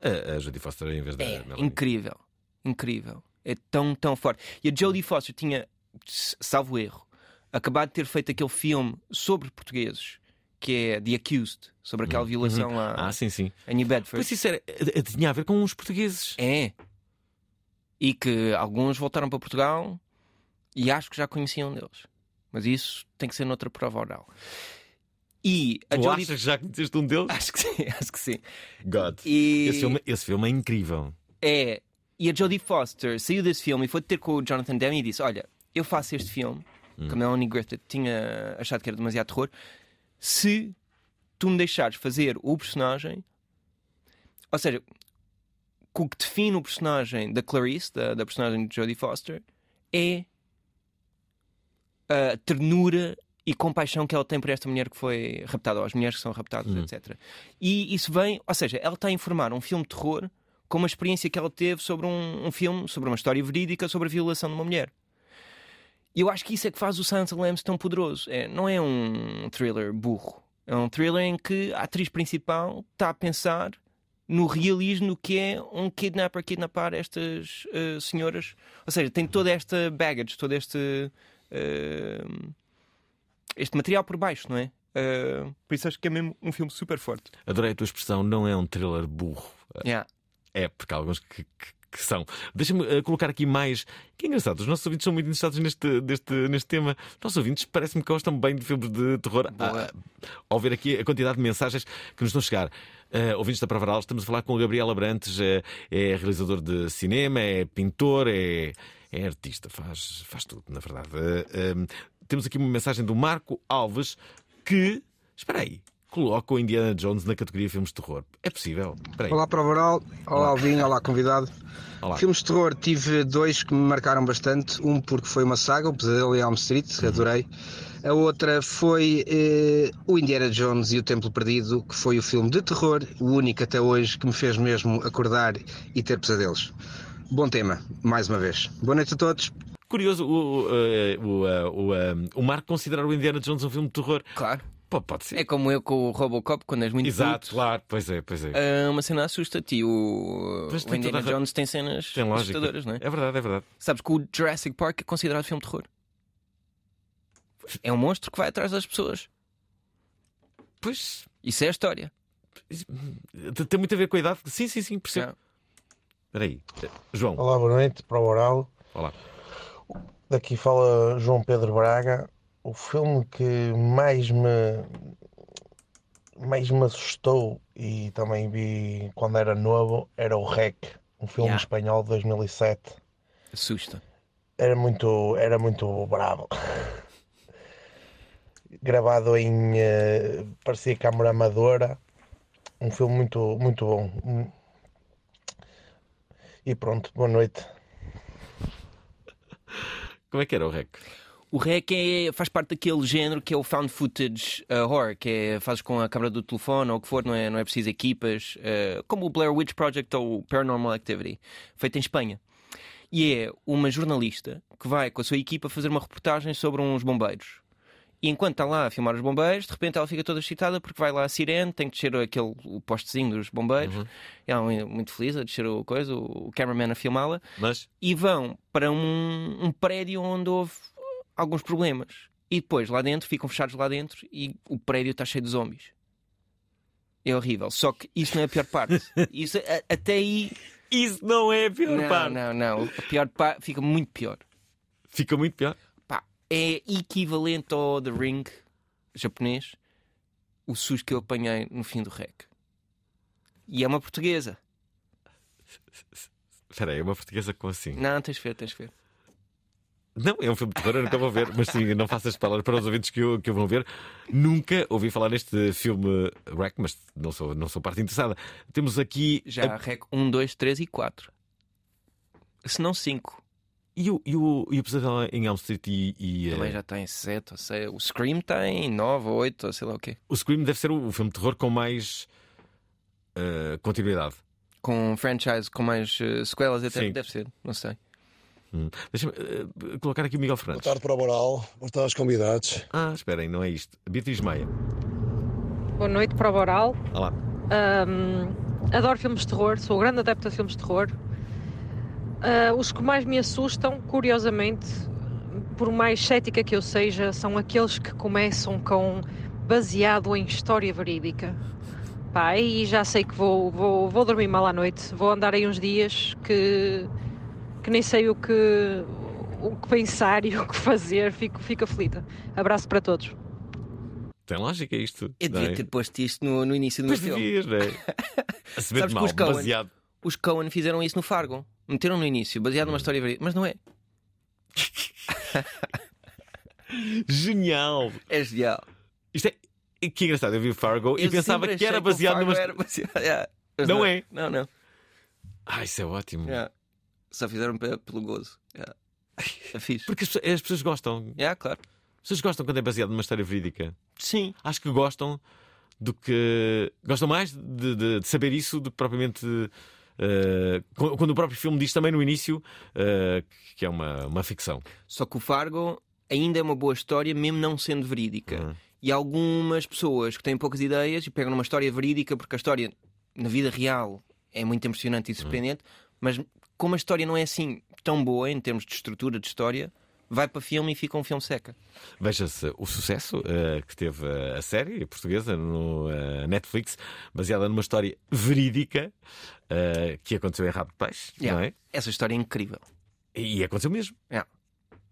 A, a Jodie Foster em vez da É Melanie. incrível, incrível. É tão, tão forte. E a Jodie Foster tinha, salvo erro, acabado de ter feito aquele filme sobre portugueses, que é The Accused, sobre aquela violação Uhum. lá Ah, sim, sim. em New Bedford. Pois isso era, eh, tinha a ver com os portugueses. É. E que alguns voltaram para Portugal e acho que já conheciam um deles. Mas isso tem que ser noutra prova oral. E a Tu Jodie achas que já conheceste um deles? Acho que sim, acho que sim. God. E- Esse, filme, esse filme é incrível. É. E a Jodie Foster saiu desse filme e foi ter com o Jonathan Demme e disse: Olha, eu faço este filme, Hum. que a Melanie Griffith tinha achado que era demasiado terror, se tu me deixares fazer o personagem. Ou seja, que o que define o personagem da Clarice, da, da personagem de Jodie Foster, é a ternura e compaixão que ela tem por esta mulher que foi raptada, ou as mulheres que são raptadas, Hum. etc. E isso vem, ou seja, ela está a informar um filme de terror com uma experiência que ela teve sobre um, um filme, sobre uma história verídica, sobre a violação de uma mulher. E eu acho que isso é que faz o Silence of the Lambs tão poderoso. É, não é um thriller burro. É um thriller em que a atriz principal está a pensar no realismo do que é um kidnapper kidnappar estas eh, senhoras. Ou seja, tem toda esta baggage, todo este, eh, este material por baixo, não é? Eh, por isso acho que é mesmo um filme super forte. Adorei a tua expressão, não é um thriller burro. Yeah. É, porque há alguns que, que- que são. Deixa-me eh, colocar aqui mais. Que engraçado, os nossos ouvintes são muito interessados neste, neste, neste tema. Os nossos ouvintes parece-me que gostam bem de filmes de terror. Ah, ao ver aqui a quantidade de mensagens que nos estão a chegar. Eh, ouvintes da Pravaral, estamos a falar com o Gabriel Abrantes, eh, é realizador de cinema, é pintor, é, é artista, faz, faz tudo, na verdade. Eh, eh, temos aqui uma mensagem do Marco Alves que. Espera aí. Coloca o Indiana Jones na categoria filmes de terror. É possível? Olá para o Varal, olá Alvin, olá convidado. Olá. Filmes de terror tive dois que me marcaram bastante. Um porque foi uma saga, o Pesadelo em Elm Street, adorei. A outra foi eh, o Indiana Jones e o Templo Perdido, que foi o filme de terror, o único até hoje que me fez mesmo acordar e ter pesadelos. Bom tema, mais uma vez. Boa noite a todos. Curioso, o, o, eh, o, eh, o, eh, o Marco considerar o Indiana Jones um filme de terror. Claro. Pode ser. É como eu com o Robocop, quando és muito Exato, puto, claro. Pois é, pois é. ah, uma cena assusta-te e o, Pois o Indiana ra- Jones tem cenas Tem assustadoras, não é? É verdade, é verdade. Sabes que o Jurassic Park é considerado filme de terror. É um monstro que vai atrás das pessoas. Pois. Isso é a história. Tem muito a ver com a idade. Sim, sim, sim, percebo. Espera aí. João. Olá, boa noite para o Oral. Olá. Daqui fala João Pedro Braga. O filme que mais me mais me assustou e também vi quando era novo era o REC, um filme Yeah. espanhol de 2007. Assusta. Era muito, era muito bravo. Gravado em eh, parecia câmara amadora. Um filme muito, muito bom. E pronto, boa noite. Como é que era o REC? O REC é, faz parte daquele género que é o found footage uh, horror, que é fazes com a câmera do telefone ou o que for, não é, não é preciso equipas, uh, como o Blair Witch Project ou o Paranormal Activity, feito em Espanha. E é uma jornalista que vai com a sua equipa fazer uma reportagem sobre uns bombeiros. E enquanto está lá a filmar os bombeiros, de repente ela fica toda excitada porque vai lá a sirene, tem que descer aquele o postezinho dos bombeiros. Ela é muito feliz a descer o coisa, o cameraman a filmá-la. Mas? E vão para um, um prédio onde houve alguns problemas. E depois lá dentro, ficam fechados lá dentro e o prédio está cheio de zombies. É horrível. Só que isso não é a pior parte. Isso, a- até aí. Isso não é a pior não, parte. Não, não. A pior parte fica muito pior. Fica muito pior. Pá, é equivalente ao The Ring japonês, o susto que eu apanhei no fim do rec. E é uma portuguesa. Espera aí, é uma portuguesa como assim? Não, tens de ver, tens de ver. Não, é um filme de terror, eu nunca vou ver, mas sim, não faças palavras para os ouvintes que o, que o vão ver. Nunca ouvi falar neste filme Wreck, mas não sou, não sou parte interessada. Temos aqui. Já a- rec 1, 2, 3 e 4. Se não 5. E o, e, o, e o Pesadelo em Elm Street e. e, Também eh, já tem 7 ou 6. O Scream tem 9 ou 8 ou sei lá o quê. O Scream deve ser o, o filme de terror com mais eh, continuidade. com franchise, com mais uh, sequelas, até Sim. deve ser, não sei. Hum. Deixa-me eh, colocar aqui o Miguel Fernandes. Boa tarde para o Boral, boa tarde aos convidados. Ah, esperem, não é isto. Beatriz Maia. Boa noite para o Boral. Olá. Um, adoro filmes de terror, sou grande adepta de filmes de terror. Uh, os que mais me assustam, curiosamente, por mais cética que eu seja, são aqueles que começam com baseado em história verídica. Pá, aí já sei que vou, vou, vou dormir mal à noite. Vou andar aí uns dias que, que nem sei o que, o que pensar e o que fazer. Fico, fico aflita. Abraço para todos. Tem lógica isto. Eu devia não é? ter posto isto no, no início do Pois meu filme. devias, não é? A se ver Sabes mal, os Coen, baseado. os Coen fizeram isso no Fargo. Meteram no início, baseado numa história verídica. Mas não é. Genial! É genial. Isto é. Que engraçado, eu vi o Fargo e Eu pensava sempre que era baseado numa. era baseado- Yeah. Mas Não é? Não, não. Ah, isso é ótimo. Yeah. Só fizeram pe- pelo gozo. Yeah. É fixe. Porque as, pessoas- as pessoas gostam. Yeah, claro. As pessoas gostam quando é baseado numa história verídica. Sim. Acho que gostam do que. Gostam mais de, de- de saber isso do que propriamente. eh, quando o próprio filme diz também no início eh, que é uma, uma ficção. Só que o Fargo ainda é uma boa história, mesmo não sendo verídica. E algumas pessoas que têm poucas ideias e pegam numa história verídica, porque a história na vida real é muito impressionante e surpreendente, mas como a história não é assim tão boa em termos de estrutura de história, vai para filme e fica um filme seca. Veja-se o sucesso eh, que teve a série portuguesa no eh, Netflix, baseada numa história verídica eh, que aconteceu em Rabo de Peixe, Yeah. não é? Essa história é incrível. E aconteceu mesmo. Yeah.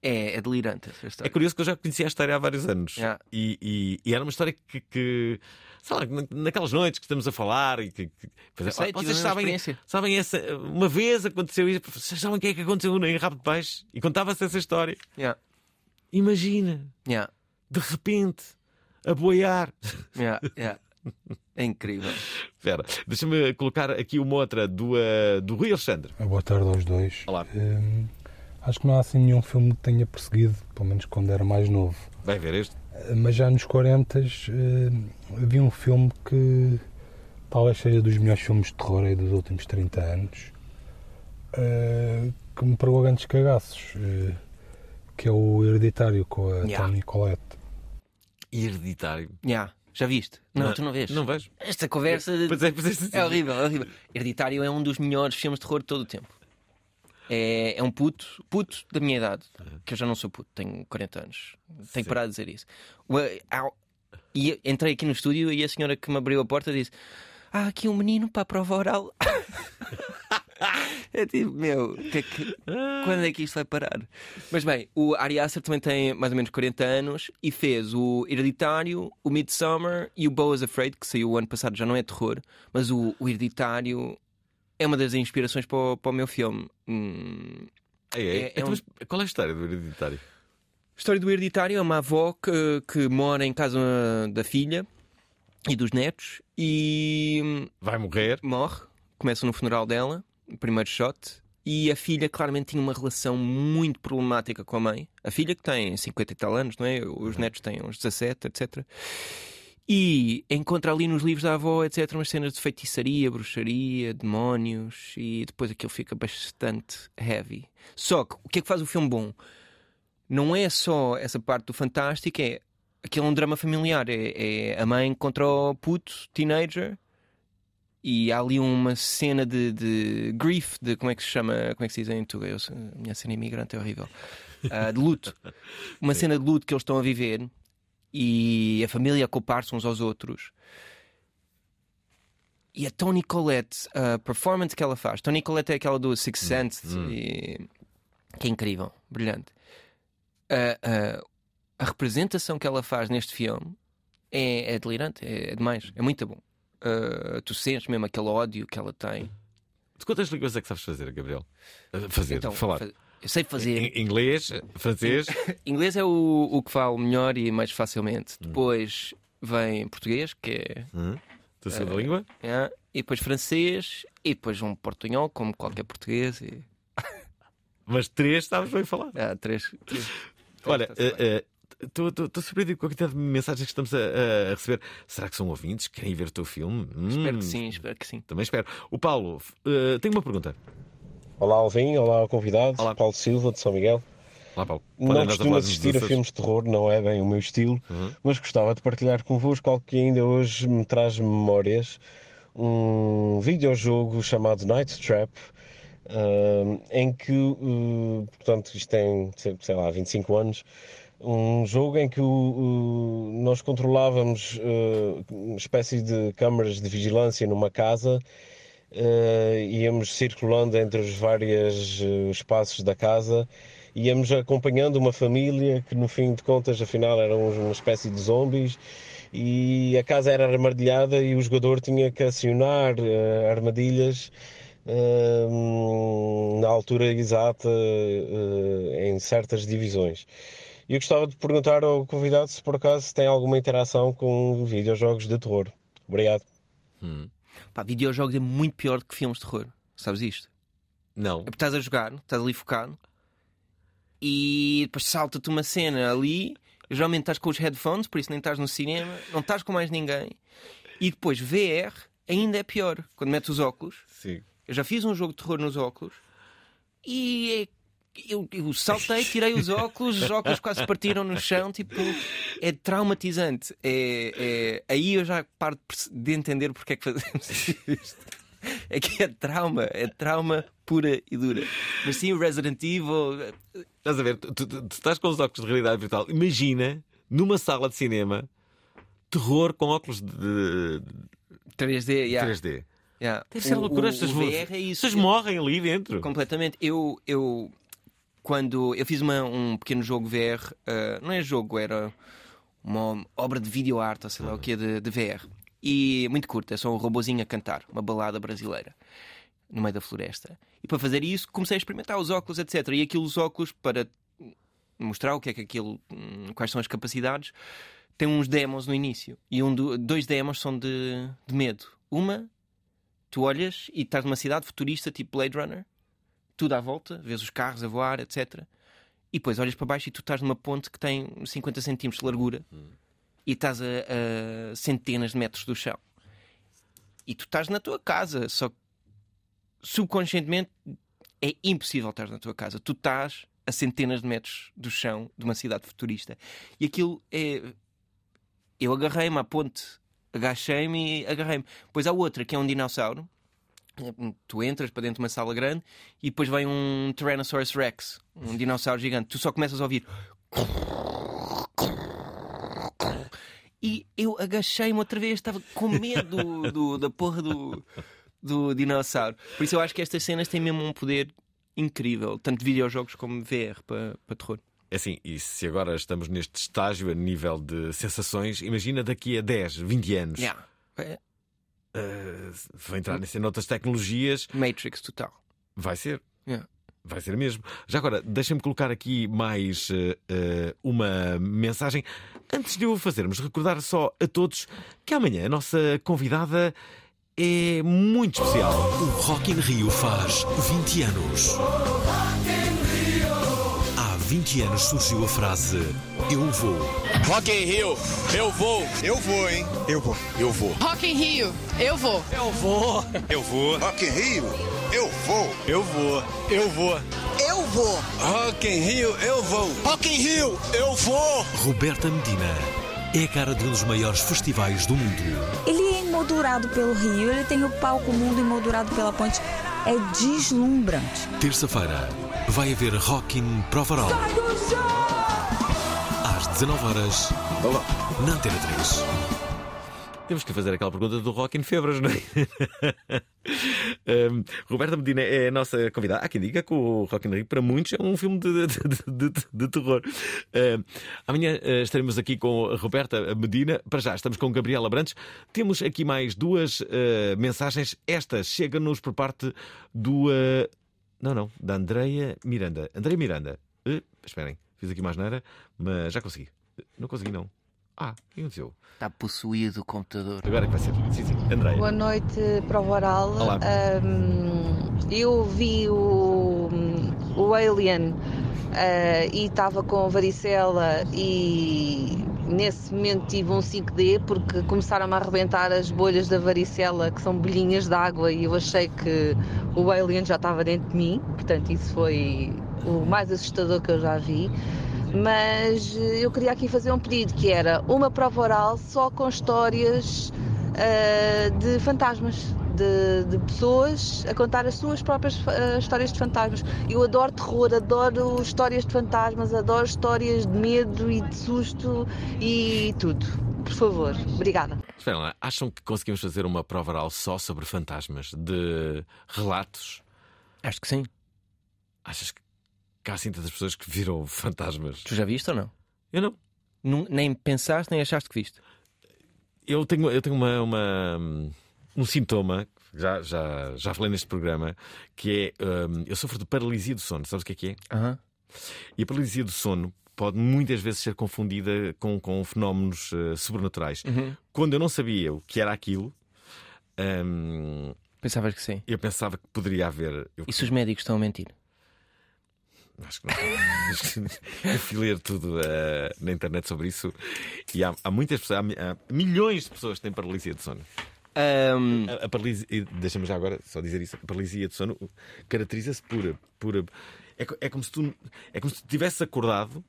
É, é delirante essa É história. curioso que eu já conhecia a história há vários anos. Yeah. E, e- e era uma história que, que, sei lá, na- naquelas noites que estamos a falar e que. que pois é, sei, vocês sabem, sabem essa. Uma vez aconteceu isso, vocês sabem o que é que aconteceu em Rabo de Peixe? E contava-se essa história. Yeah. Imagina, Yeah. de repente, a boiar. Yeah, yeah. É incrível. Espera, deixa-me colocar aqui uma outra do, eh, do Rui Alexandre. Boa tarde aos dois. Olá. Hum, acho que não há assim nenhum filme que tenha perseguido, pelo menos quando era mais novo. Vai ver este? Uh, Mas já nos 40 hum, havia um filme que talvez seja dos melhores filmes de terror aí dos últimos 30 anos, uh, que me pegou grandes cagaços, uh, que é o Hereditário com a Yeah. Toni Collette. Hereditário. Yeah. Já viste? Não, Não, tu não vês? não vejo. Esta conversa Pois é, pois é, é horrível, é horrível. Hereditário é um dos melhores filmes de terror de todo o tempo. É, é um puto, puto da minha idade, que eu já não sou puto, tenho 40 anos. Tenho que parar de dizer isso. Ao- E entrei aqui no estúdio e a senhora que me abriu a porta disse: Ah, aqui um menino para a prova oral. É tipo, meu, que é que- quando é que isto vai parar? Mas bem, o Ari Aster também tem mais ou menos 40 anos e fez o Hereditário, o Midsummer e o Boas Afraid, que saiu o ano passado, já não é terror, mas o, o Hereditário é uma das inspirações para o, para o meu filme. Hum, É, é. É- é Então, um- qual é a história do Hereditário? a história do Hereditário é uma avó que, que mora em casa da filha e dos netos e hum, Vai morrer. morre, começa no funeral dela, primeiro shot, e a filha claramente tinha uma relação muito problemática com a mãe. A filha que tem 50 e tal anos, não é? Os netos têm uns 17, etc. E encontra ali nos livros da avó, etc., umas cenas de feitiçaria, bruxaria, demónios, e depois aquilo fica bastante heavy. Só que o que é que faz o filme bom? Não é só essa parte do fantástico, é aquilo é um drama familiar. É, é a mãe contra o puto, teenager, e há ali uma cena de, de grief, de como é que se chama, como é que se diz em português? A minha cena imigrante é horrível. Ah, de luto. Uma cena de luto que eles estão a viver e a família a culpar-se uns aos outros. E a Toni Collette, a performance que ela faz, Toni Collette é aquela do Sixth Sense, e- que é incrível, brilhante. A, a- a representação que ela faz neste filme é, é delirante, é, é demais, é muito bom. Uh, tu sentes mesmo aquele ódio que ela tem. De quantas línguas é que sabes fazer, Gabriel? Fazer, Então, falar. fa- Eu sei fazer. Em- Inglês, francês. Inglês é o, o que falo melhor e mais facilmente. Hum. Depois vem português, que é. Tua segunda eh, língua? é, e depois francês, e depois um portunhol, como qualquer português. E... Mas três sabes bem falar. Ah, três. três. Olha, Três, eh, eh, Estou surpreendido com a quantidade de mensagens que estamos a, a, receber. Será que são ouvintes? Querem ver o teu filme? Espero Hum, que sim, espero que sim. Também espero. O Paulo, uh, tenho uma pergunta. Olá, Alvin. Olá, ao convidado. Olá. Paulo Silva, de São Miguel. Olá, Paulo. Não costumo assistir a filmes de terror, não é bem o meu estilo, Uhum. mas gostava de partilhar convosco algo que ainda hoje me traz memórias. Um videojogo chamado Night Trap, ah, em que, uh, portanto, isto tem, sei lá, 25 anos, um jogo em que o- o- nós controlávamos uh, uma espécie de câmaras de vigilância numa casa eh, íamos circulando entre os vários eh, espaços da casa, íamos acompanhando uma família que, no fim de contas, afinal eram uma espécie de zombies. E a casa era armadilhada e o jogador tinha que acionar eh, armadilhas eh, na altura exata em certas divisões. E eu gostava de perguntar ao convidado se por acaso tem alguma interação com videojogos de terror. Obrigado. Pá, videojogos é muito pior do que filmes de terror. Sabes isto? Não. É porque estás a jogar, estás ali focado e depois salta-te uma cena ali. Geralmente estás com os headphones, por isso nem estás no cinema, não estás com mais ninguém. E depois VR ainda é pior. Quando metes os óculos. Sim. Eu já fiz um jogo de terror nos óculos e é- eu, eu saltei, tirei os óculos, os óculos quase partiram no chão. Tipo, é traumatizante. É, é- aí eu já paro de entender porque é que fazemos isto. É que é trauma, é trauma pura e dura. Mas sim, o Resident Evil. Estás a ver? Tu, tu- tu estás com os óculos de realidade virtual. Imagina numa sala de cinema terror com óculos de 3D, yeah. 3D. Yeah. Deve ser O- loucura. o- Estas o vo- VR é isso. Vocês morrem ali dentro. Completamente. Eu, eu quando eu fiz uma- um pequeno jogo VR, eh, não é jogo, era uma obra de videoarte, ou sei lá o que é de, de VR. E muito curta, é só um robozinho a cantar, uma balada brasileira, no meio da floresta. E para fazer isso, comecei a experimentar os óculos, etc. E aquilo, os óculos, para mostrar o que é que aquilo, hum, quais são as capacidades, tem uns demos no início. E um do- dois demos são de, de medo. Uma, tu olhas e estás numa cidade futurista, tipo Blade Runner, tudo à volta, vês os carros a voar, etc. E depois olhas para baixo e tu estás numa ponte que tem 50 centímetros de largura e estás a, a centenas de metros do chão. E tu estás na tua casa, só que subconscientemente é impossível estar na tua casa. Tu estás a centenas de metros do chão de uma cidade futurista. E aquilo é. Eu agarrei-me à ponte, agachei-me e agarrei-me. Depois há outra que é um dinossauro. Tu entras para dentro de uma sala grande e depois vem um Tyrannosaurus Rex, um dinossauro gigante. Tu só começas a ouvir. E eu agachei-me outra vez, estava com medo do, do- da porra do, do dinossauro. Por isso eu acho que estas cenas têm mesmo um poder incrível, tanto de videojogos como VR para, para terror. É assim, e se agora estamos neste estágio a nível de sensações, imagina daqui a 10, 20 anos. Yeah. Uh, vai entrar nessas outras tecnologias. Matrix total. Vai ser. Yeah. Vai ser mesmo. Já agora, deixem-me colocar aqui mais uh, uh, uma mensagem. Antes de o fazermos, recordar só a todos que amanhã a nossa convidada é muito especial. O Rock in Rio faz 20 anos. Há 20 anos surgiu a frase Eu vou. Rock in Rio, eu vou. Eu vou, hein? Eu vou. Eu vou. Rock in Rio, eu vou. Eu vou. Eu vou. Rock in Rio, eu vou. Eu vou. Eu vou. Eu vou. Rock in Rio, eu vou. Rock in Rio, eu vou. Roberta Medina é a cara de um dos maiores festivais do mundo. Ele é emoldurado pelo rio, ele tem o palco mundo emoldurado pela ponte. É deslumbrante. Terça-feira vai haver Rock in Provaral. Às 19 horas na Antena 3. Temos que fazer aquela pergunta do Rock em Febras, não é? um, Roberta Medina é a nossa convidada. Há quem diga que o Rock in Rio, para muitos, é um filme de, de, de, de- terror. Um, amanhã uh, estaremos aqui com a Roberta Medina. Para já, estamos com Gabriela Brantes. Temos aqui mais duas uh, mensagens. Esta chega-nos por parte do. uh, não, não, da Andreia Miranda. Andreia Miranda. Uh, esperem, fiz aqui mais nada, mas já consegui. Não consegui, não. Ah, o que aconteceu? Está possuído o computador. Agora é que vai ser. Sim, sim. Boa noite, Prova Oral. Olá. Ahm, eu vi o, o Alien eh, e estava com varicela e nesse momento tive um 5D porque começaram a arrebentar as bolhas da varicela que são bolhinhas de água e eu achei que o alien já estava dentro de mim, portanto isso foi o mais assustador que eu já vi. Mas eh, eu queria aqui fazer um pedido que era uma prova oral só com histórias eh, de fantasmas, de, de pessoas a contar as suas próprias eh, histórias de fantasmas. Eu adoro terror, adoro histórias de fantasmas, adoro histórias de medo e de susto e tudo. Por favor, obrigada. Espera lá, acham que conseguimos fazer uma prova oral só sobre fantasmas? De relatos? Acho que sim. Achas que que há assim tantas pessoas que viram fantasmas? Tu já viste ou não? Eu não. Nun- nem pensaste, nem achaste que viste. Eu tenho, eu tenho uma, uma- um sintoma, já, já, já falei neste programa, que é hum, eu sofro de paralisia do sono. Sabes o que é que é? Aham. E a paralisia do sono pode muitas vezes ser confundida com, com fenómenos eh, sobrenaturais. Uhum. Quando eu não sabia o que era aquilo, hum, Pensavas que sim. eu pensava que poderia haver. Eu, E se os médicos estão a mentir? Acho que não. Fui ler tudo eh, na internet sobre isso e há, há muitas pessoas, há, há milhões de pessoas que têm paralisia de sono. A, a paralisia, deixa-me já agora só dizer isso: a paralisia de sono caracteriza-se por. por é, é como se tu é como se tu tivesses acordado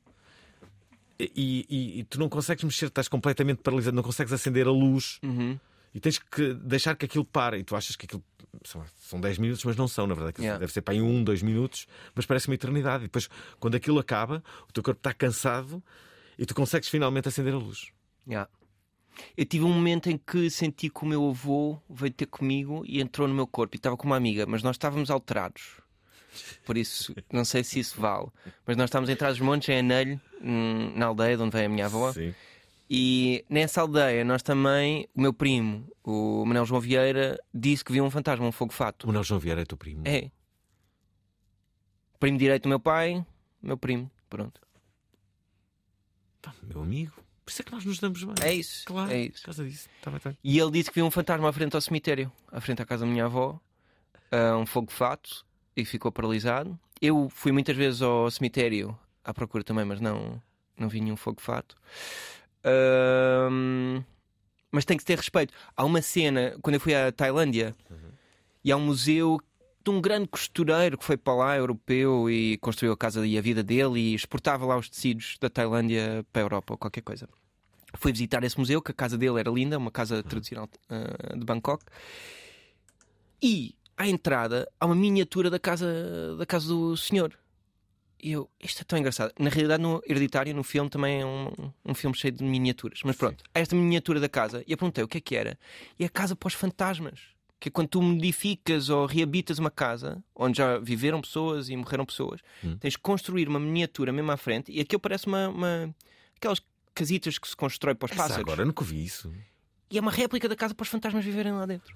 e, e- e tu não consegues mexer, estás completamente paralisado, não consegues acender a luz e tens que deixar que aquilo pare. E tu achas que aquilo lá, são 10 minutos, mas não são, na verdade. Yeah. Deve ser para aí um, dois minutos, mas parece uma eternidade. E depois, quando aquilo acaba, o teu corpo está cansado e tu consegues finalmente acender a luz. Yeah. Eu tive um momento em que senti que o meu avô veio ter comigo e entrou no meu corpo e estava com uma amiga, mas nós estávamos alterados. Por isso, não sei se isso vale. Mas nós estávamos em trás dos montes, em Anelho, hum, na aldeia de onde vem a minha avó. Sim. E nessa aldeia, nós também, o meu primo, o Manel João Vieira, disse que viu um fantasma, um fogo fato. O Manuel João Vieira é teu primo. É. Primo direito do meu pai, meu primo, pronto. Pá, meu amigo. Por isso é que nós nos damos bem. É isso. Claro, é isso. por causa disso. Tá bem, tá bem. E ele disse que viu um fantasma à frente ao cemitério, à frente à casa da minha avó, ah, um fogo fato, e ficou paralisado. Eu fui muitas vezes ao cemitério à procura também, mas não, não vi nenhum fogo mas tem que ter respeito. Há uma cena, quando eu fui à Tailândia, e há um museu de um grande costureiro que foi para lá, europeu, e construiu a casa e a vida dele e exportava lá os tecidos da Tailândia para a Europa ou qualquer coisa. Fui visitar esse museu, que a casa dele era linda, uma casa tradicional ah, de Bangkok. E à entrada há uma miniatura da casa, da casa do senhor. E eu, isto é tão engraçado. Na realidade, no Hereditário, no filme, também é um, um filme cheio de miniaturas. Mas pronto, há esta miniatura da casa. E eu perguntei o que é que era. E é a casa para os fantasmas. Que é quando tu modificas ou reabitas uma casa onde já viveram pessoas e morreram pessoas, Hum. tens de construir uma miniatura mesmo à frente. E aquilo parece uma. uma aquelas casitas que se constrói para os Essa pássaros. agora nunca vi isso. E é uma réplica da casa para os fantasmas viverem lá dentro.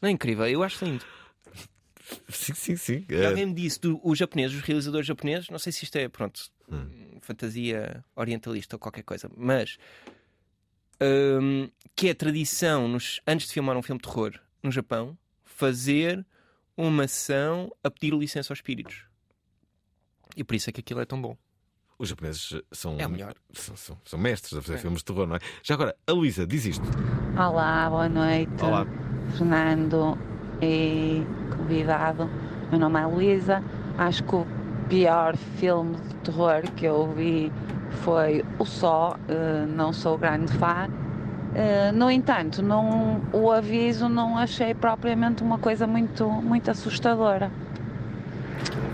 Não é incrível? Eu acho lindo. Sim, sim, sim. E É. alguém me disse, do, os japoneses, os realizadores japoneses, não sei se isto é, pronto, Hum. fantasia orientalista ou qualquer coisa, mas hum, que é tradição, nos, antes de filmar um filme de terror no Japão, fazer uma ação a pedir licença aos espíritos. E por isso é que aquilo é tão bom. Os japoneses são, É o melhor. são, são- são mestres a fazer filmes de terror, não é? Já agora, a Luísa diz isto. Olá, boa noite. Olá. Fernando e convidado. Meu nome é Luísa. Acho que o pior filme de terror que eu vi foi O Só. Eh, não sou grande fã. Eh, no entanto, não, o aviso não achei propriamente uma coisa muito, muito assustadora.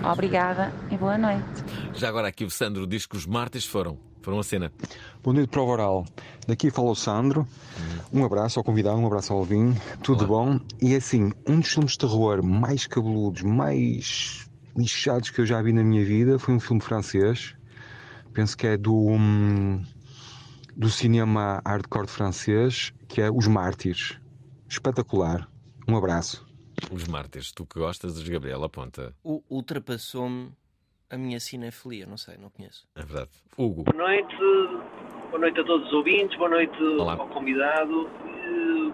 Obrigada e boa noite. Já agora aqui o Sandro diz que os mártires foram. Foram a cena. Boa noite, Prova Oral. Daqui fala o Sandro. Um abraço ao convidado, um abraço ao Alvin. Tudo bom? E assim, um dos filmes de terror mais cabeludos, mais lixados que eu já vi na minha vida foi um filme francês. Penso que é do, hum, do cinema hardcore francês, que é Os Mártires. Espetacular. Um abraço. Os mártires, tu que gostas dos Gabriel Aponta. U- Ultrapassou-me a minha cinefilia, não sei, não conheço. É verdade. Hugo. Boa noite, boa noite a todos os ouvintes, boa noite Olá. ao convidado. Eh,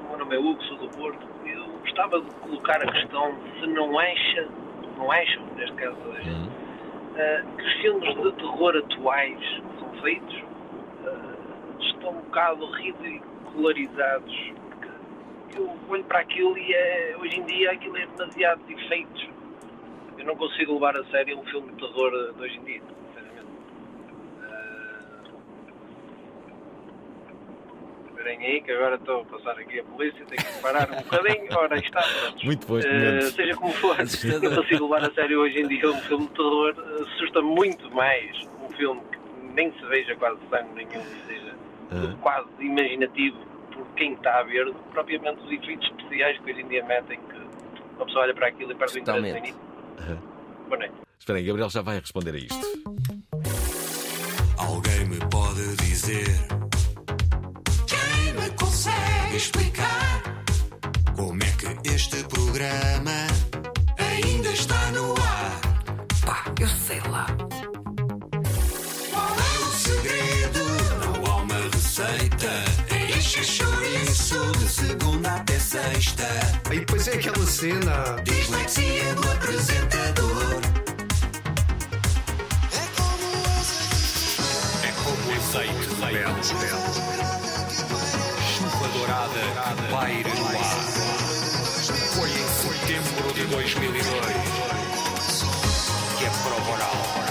O meu nome é Hugo, sou do Porto. Eu gostava de colocar a questão se não acha, não acham, neste caso, Hum. eh, que os filmes de terror atuais que são feitos eh, estão um bocado ridicularizados. Porque eu olho para aquilo e é, hoje em dia aquilo é demasiado efeitos. Eu não consigo levar a sério um filme de terror de hoje em dia, sinceramente. Esperem aí que agora estou a passar aqui a polícia, tenho que parar um bocadinho. Ora, aí está. pronto. Muito bom Eh, momento. seja como for, eu consigo levar a sério hoje em dia um filme de terror. Assusta muito mais um filme que nem se veja quase sangue nenhum seja quase imaginativo por quem está a ver, do que propriamente os efeitos especiais que hoje em dia metem, que uma pessoa olha para aquilo e perde o interesse Totalmente. Boa noite. Espera aí, Gabriel já vai responder a isto. Alguém me pode dizer Quem me consegue explicar Como é que este programa Ainda está no ar Pá, eu sei lá Enche chouriço de segunda até sexta E depois é aquela cena. Dislexia do apresentador É como azeite rebelde. Chuva dourada que paira no ar. Foi em setembro de 2002 que a prova oral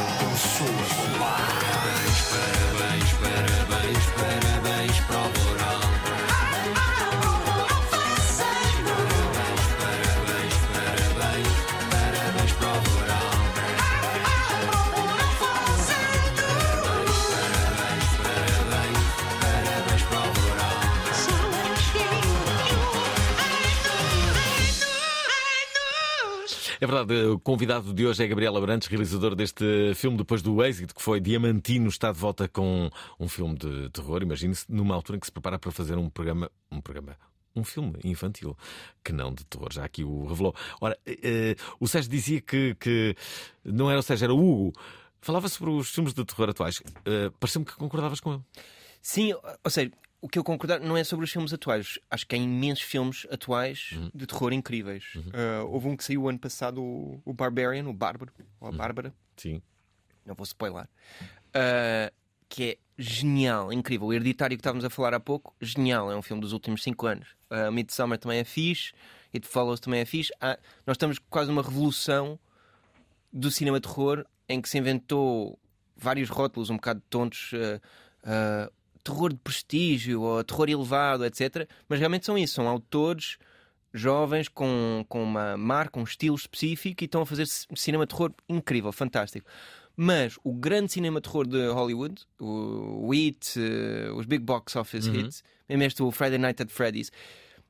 verdade, o convidado de hoje é Gabriel Abrantes, realizador deste filme depois do êxito que foi Diamantino, está de volta com um filme de terror. Imagine-se numa altura em que se prepara para fazer um programa, um programa, um filme infantil, que não de terror, já aqui o revelou. Ora, eh, eh, o Sérgio dizia que, que não era o Sérgio, era o Hugo. Falava sobre os filmes de terror atuais. Eh, Pareceu-me que concordavas com ele. Sim, ou seja, o que eu concordar não é sobre os filmes atuais. Acho que há imensos filmes atuais de terror incríveis. Uh, houve um que saiu ano passado, o, o Barbarian, o Bárbaro, ou a Bárbara. Sim. Não vou spoiler. Uh, que é genial, incrível. O Hereditário que estávamos a falar há pouco, genial. É um filme dos últimos 5 anos. Uh, Midsommar também é fixe. It Follows também é fixe. Ah, nós estamos quase numa revolução do cinema de terror em que se inventou vários rótulos um bocado tontos. uh, uh, terror de prestígio ou terror elevado, etc. Mas realmente são isso, são autores jovens com, com uma marca, um estilo específico e estão a fazer cinema de terror incrível, fantástico. Mas o grande cinema de terror de Hollywood, o, o It, eh, os Big Box Office Uhum. Hits, mesmo este o Friday Night at Freddy's,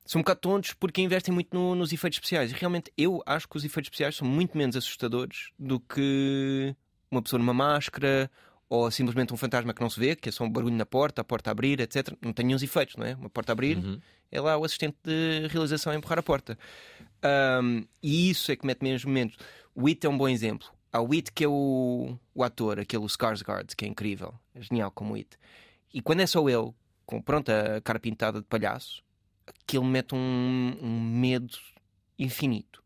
são um bocado tontos porque investem muito no- nos efeitos especiais. E realmente eu acho que os efeitos especiais são muito menos assustadores do que uma pessoa numa máscara ou simplesmente um fantasma que não se vê, que é só um barulho na porta, a porta abrir, etc. Não tem nenhum efeitos, não é? Uma porta a abrir, é lá o assistente de realização a empurrar a porta. Ahm, e isso é que mete menos momentos. O It é um bom exemplo. Há o It que é o, o ator, aquele Skarsgård, que é incrível, é genial como It. E quando é só ele, com pronto, a cara pintada de palhaço, aquilo mete um, um medo infinito.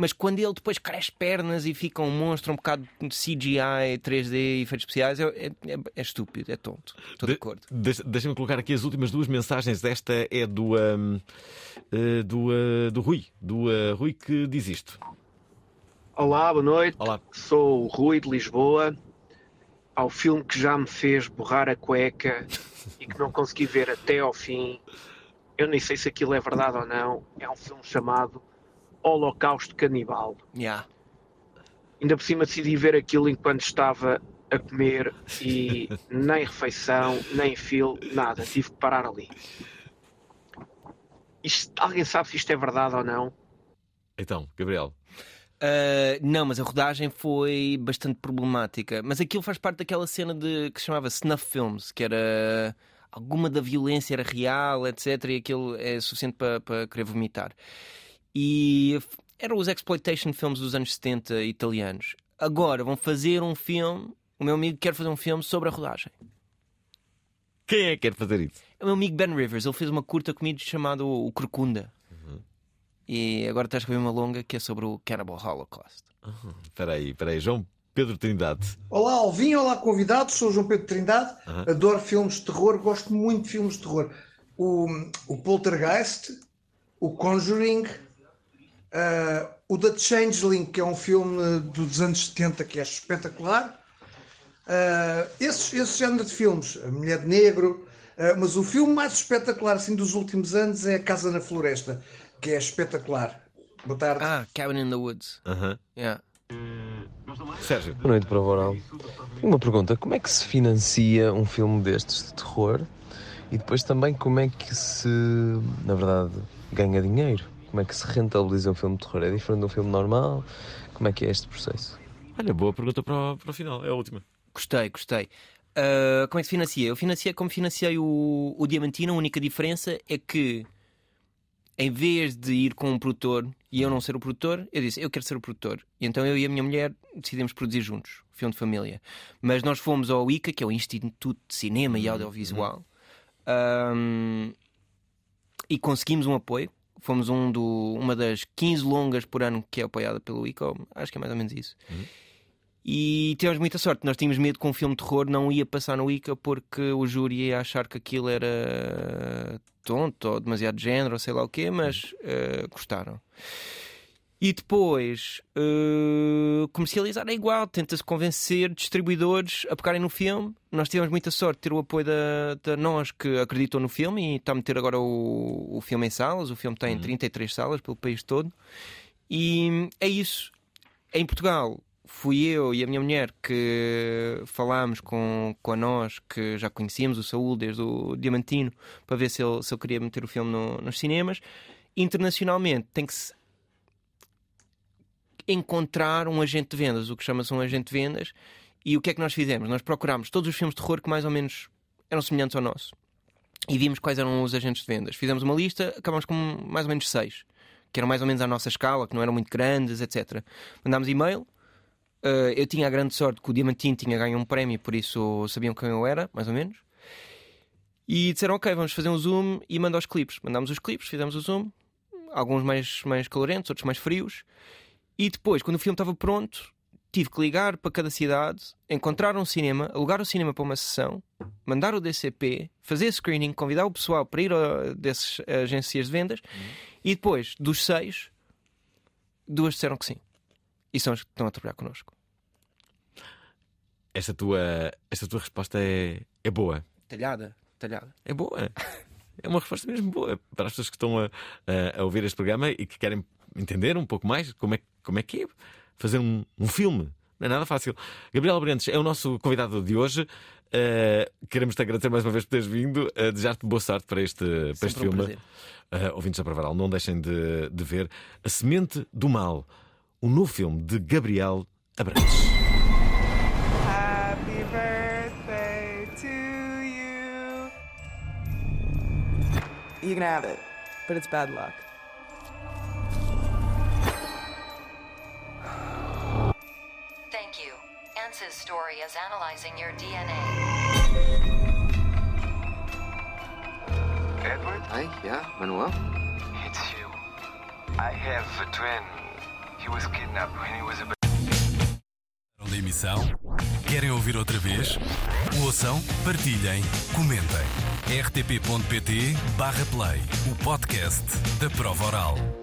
Mas quando ele depois cresce pernas e fica um monstro um bocado de CGI, 3D e efeitos especiais, é, é, é- é estúpido, é tonto. Estou de, acordo. Deixa- Deixa-me colocar aqui as últimas duas mensagens. Esta é do, ahm, eh, do, ah, do Rui. Do ah, Rui que diz isto. Olá, boa noite. Olá. Sou o Rui de Lisboa. Ao filme que já me fez borrar a cueca e que não consegui ver até ao fim. Eu nem sei se aquilo é verdade ou não. É um filme chamado Holocausto Canibal. Yeah. Ainda por cima decidi ver aquilo enquanto estava a comer e nem refeição, nem filo, nada. Tive que parar ali. Isto- alguém sabe se isto é verdade ou não? Então, Gabriel. Uh, não, mas a rodagem foi bastante problemática. Mas aquilo faz parte daquela cena de, que se chamava snuff films, que era alguma da violência era real, etc. E aquilo é suficiente para, para querer vomitar. E eram os exploitation films dos anos 70 italianos. Agora vão fazer um filme. O meu amigo quer fazer um filme sobre a rodagem. Quem é que quer fazer isso? É o meu amigo Ben Rivers. Ele fez uma curta comigo chamada O Corcunda. E agora está a escrever uma longa que é sobre o Cannibal Holocaust. Espera aí, espera aí. João Pedro Trindade. Olá, Alvin, olá, convidados. Sou o João Pedro Trindade. Aham. Adoro filmes de terror, gosto muito de filmes de terror. O, o Poltergeist, o Conjuring, ah, o The Changeling, que é um filme dos anos 70 que é espetacular. Ah, esses, esse género de filmes, A Mulher de Negro. ah, mas o filme mais espetacular assim, dos últimos anos é A Casa na Floresta, que é espetacular. Boa tarde. Ah, Cabin in the Woods. Aham. Yeah. Sérgio. Boa noite, Prova Oral. Tenho Uma pergunta: como é que se financia um filme destes de terror? E depois também como é que se, na verdade, ganha dinheiro? Como é que se rentabiliza um filme de terror? É diferente de um filme normal? Como é que é este processo? Olha, boa pergunta para o, para o final, é a última. Gostei, gostei. Ah, como é que se financia? Eu financiei como financiei o, o Diamantino. A única diferença é que, em vez de ir com um produtor e eu não ser o produtor, eu disse: Eu quero ser o produtor. E então eu e a minha mulher decidimos produzir juntos, o filme de família. Mas nós fomos ao ICA, que é o Instituto de Cinema e Audiovisual, ahm, e conseguimos um apoio. Fomos um do, uma das 15 longas por ano que é apoiada pelo ICA, acho que é mais ou menos isso. E tivemos muita sorte. Nós tínhamos medo que um filme de terror não ia passar no ICA porque o júri ia achar que aquilo era tonto ou demasiado género ou sei lá o quê, mas eh, gostaram. E depois, eh, comercializar é igual, tenta-se convencer distribuidores a pegarem no filme. Nós tivemos muita sorte de ter o apoio da, da nós que acreditou no filme e está a meter agora o, o filme em salas. O filme está em 33 salas pelo país todo. E é isso. Em Portugal, fui eu e a minha mulher que falámos com, com a nós, que já conhecíamos o Saúl desde o Diamantino, para ver se ele, se ele queria meter o filme no- nos cinemas. Internacionalmente, tem que se encontrar um agente de vendas, o que chama-se um agente de vendas. E o que é que nós fizemos? Nós procurámos todos os filmes de terror que mais ou menos eram semelhantes ao nosso. E vimos quais eram os agentes de vendas. Fizemos uma lista, acabámos com mais ou menos seis, que eram mais ou menos à nossa escala, que não eram muito grandes, etc. Mandámos e-mail. Uh, eu tinha a grande sorte que o Diamantino tinha ganho um prémio, por isso sabiam quem eu era, mais ou menos. E disseram: Ok, vamos fazer um zoom e manda os clipes. Mandámos os clipes, fizemos o zoom, alguns mais, mais calorentos, outros mais frios. E depois, quando o filme estava pronto, tive que ligar para cada cidade, encontrar um cinema, alugar o cinema para uma sessão, mandar o DCP, fazer screening, convidar o pessoal para ir a dessas agências de vendas e depois, dos seis, duas disseram que sim. E são as que estão a trabalhar connosco. Esta tua, esta tua resposta é, é boa. Talhada, talhada. É boa. É uma resposta mesmo boa para as pessoas que estão a, a- a ouvir este programa e que querem entender um pouco mais como é, como é que é fazer um, um filme. Não é nada fácil. Gabriel Abrantes é o nosso convidado de hoje. Uh, queremos te agradecer mais uma vez por teres vindo. Uh, Desejar-te boa sorte para este, para este um filme. Uh, ouvintes da Pravaral, não deixem de, de ver A Semente do Mal, o novo filme de Gabriel Abrantes. Happy birthday to you. You can have it, but it's bad luck. ANSYS story is analyzing your DNA. Edward? Hi, yeah, Manuel? It's you. I have a twin. He was kidnapped when he was a da emissão? Querem ouvir outra vez? Ouçam, partilhem, comentem. rtp.pt/play o podcast da prova oral.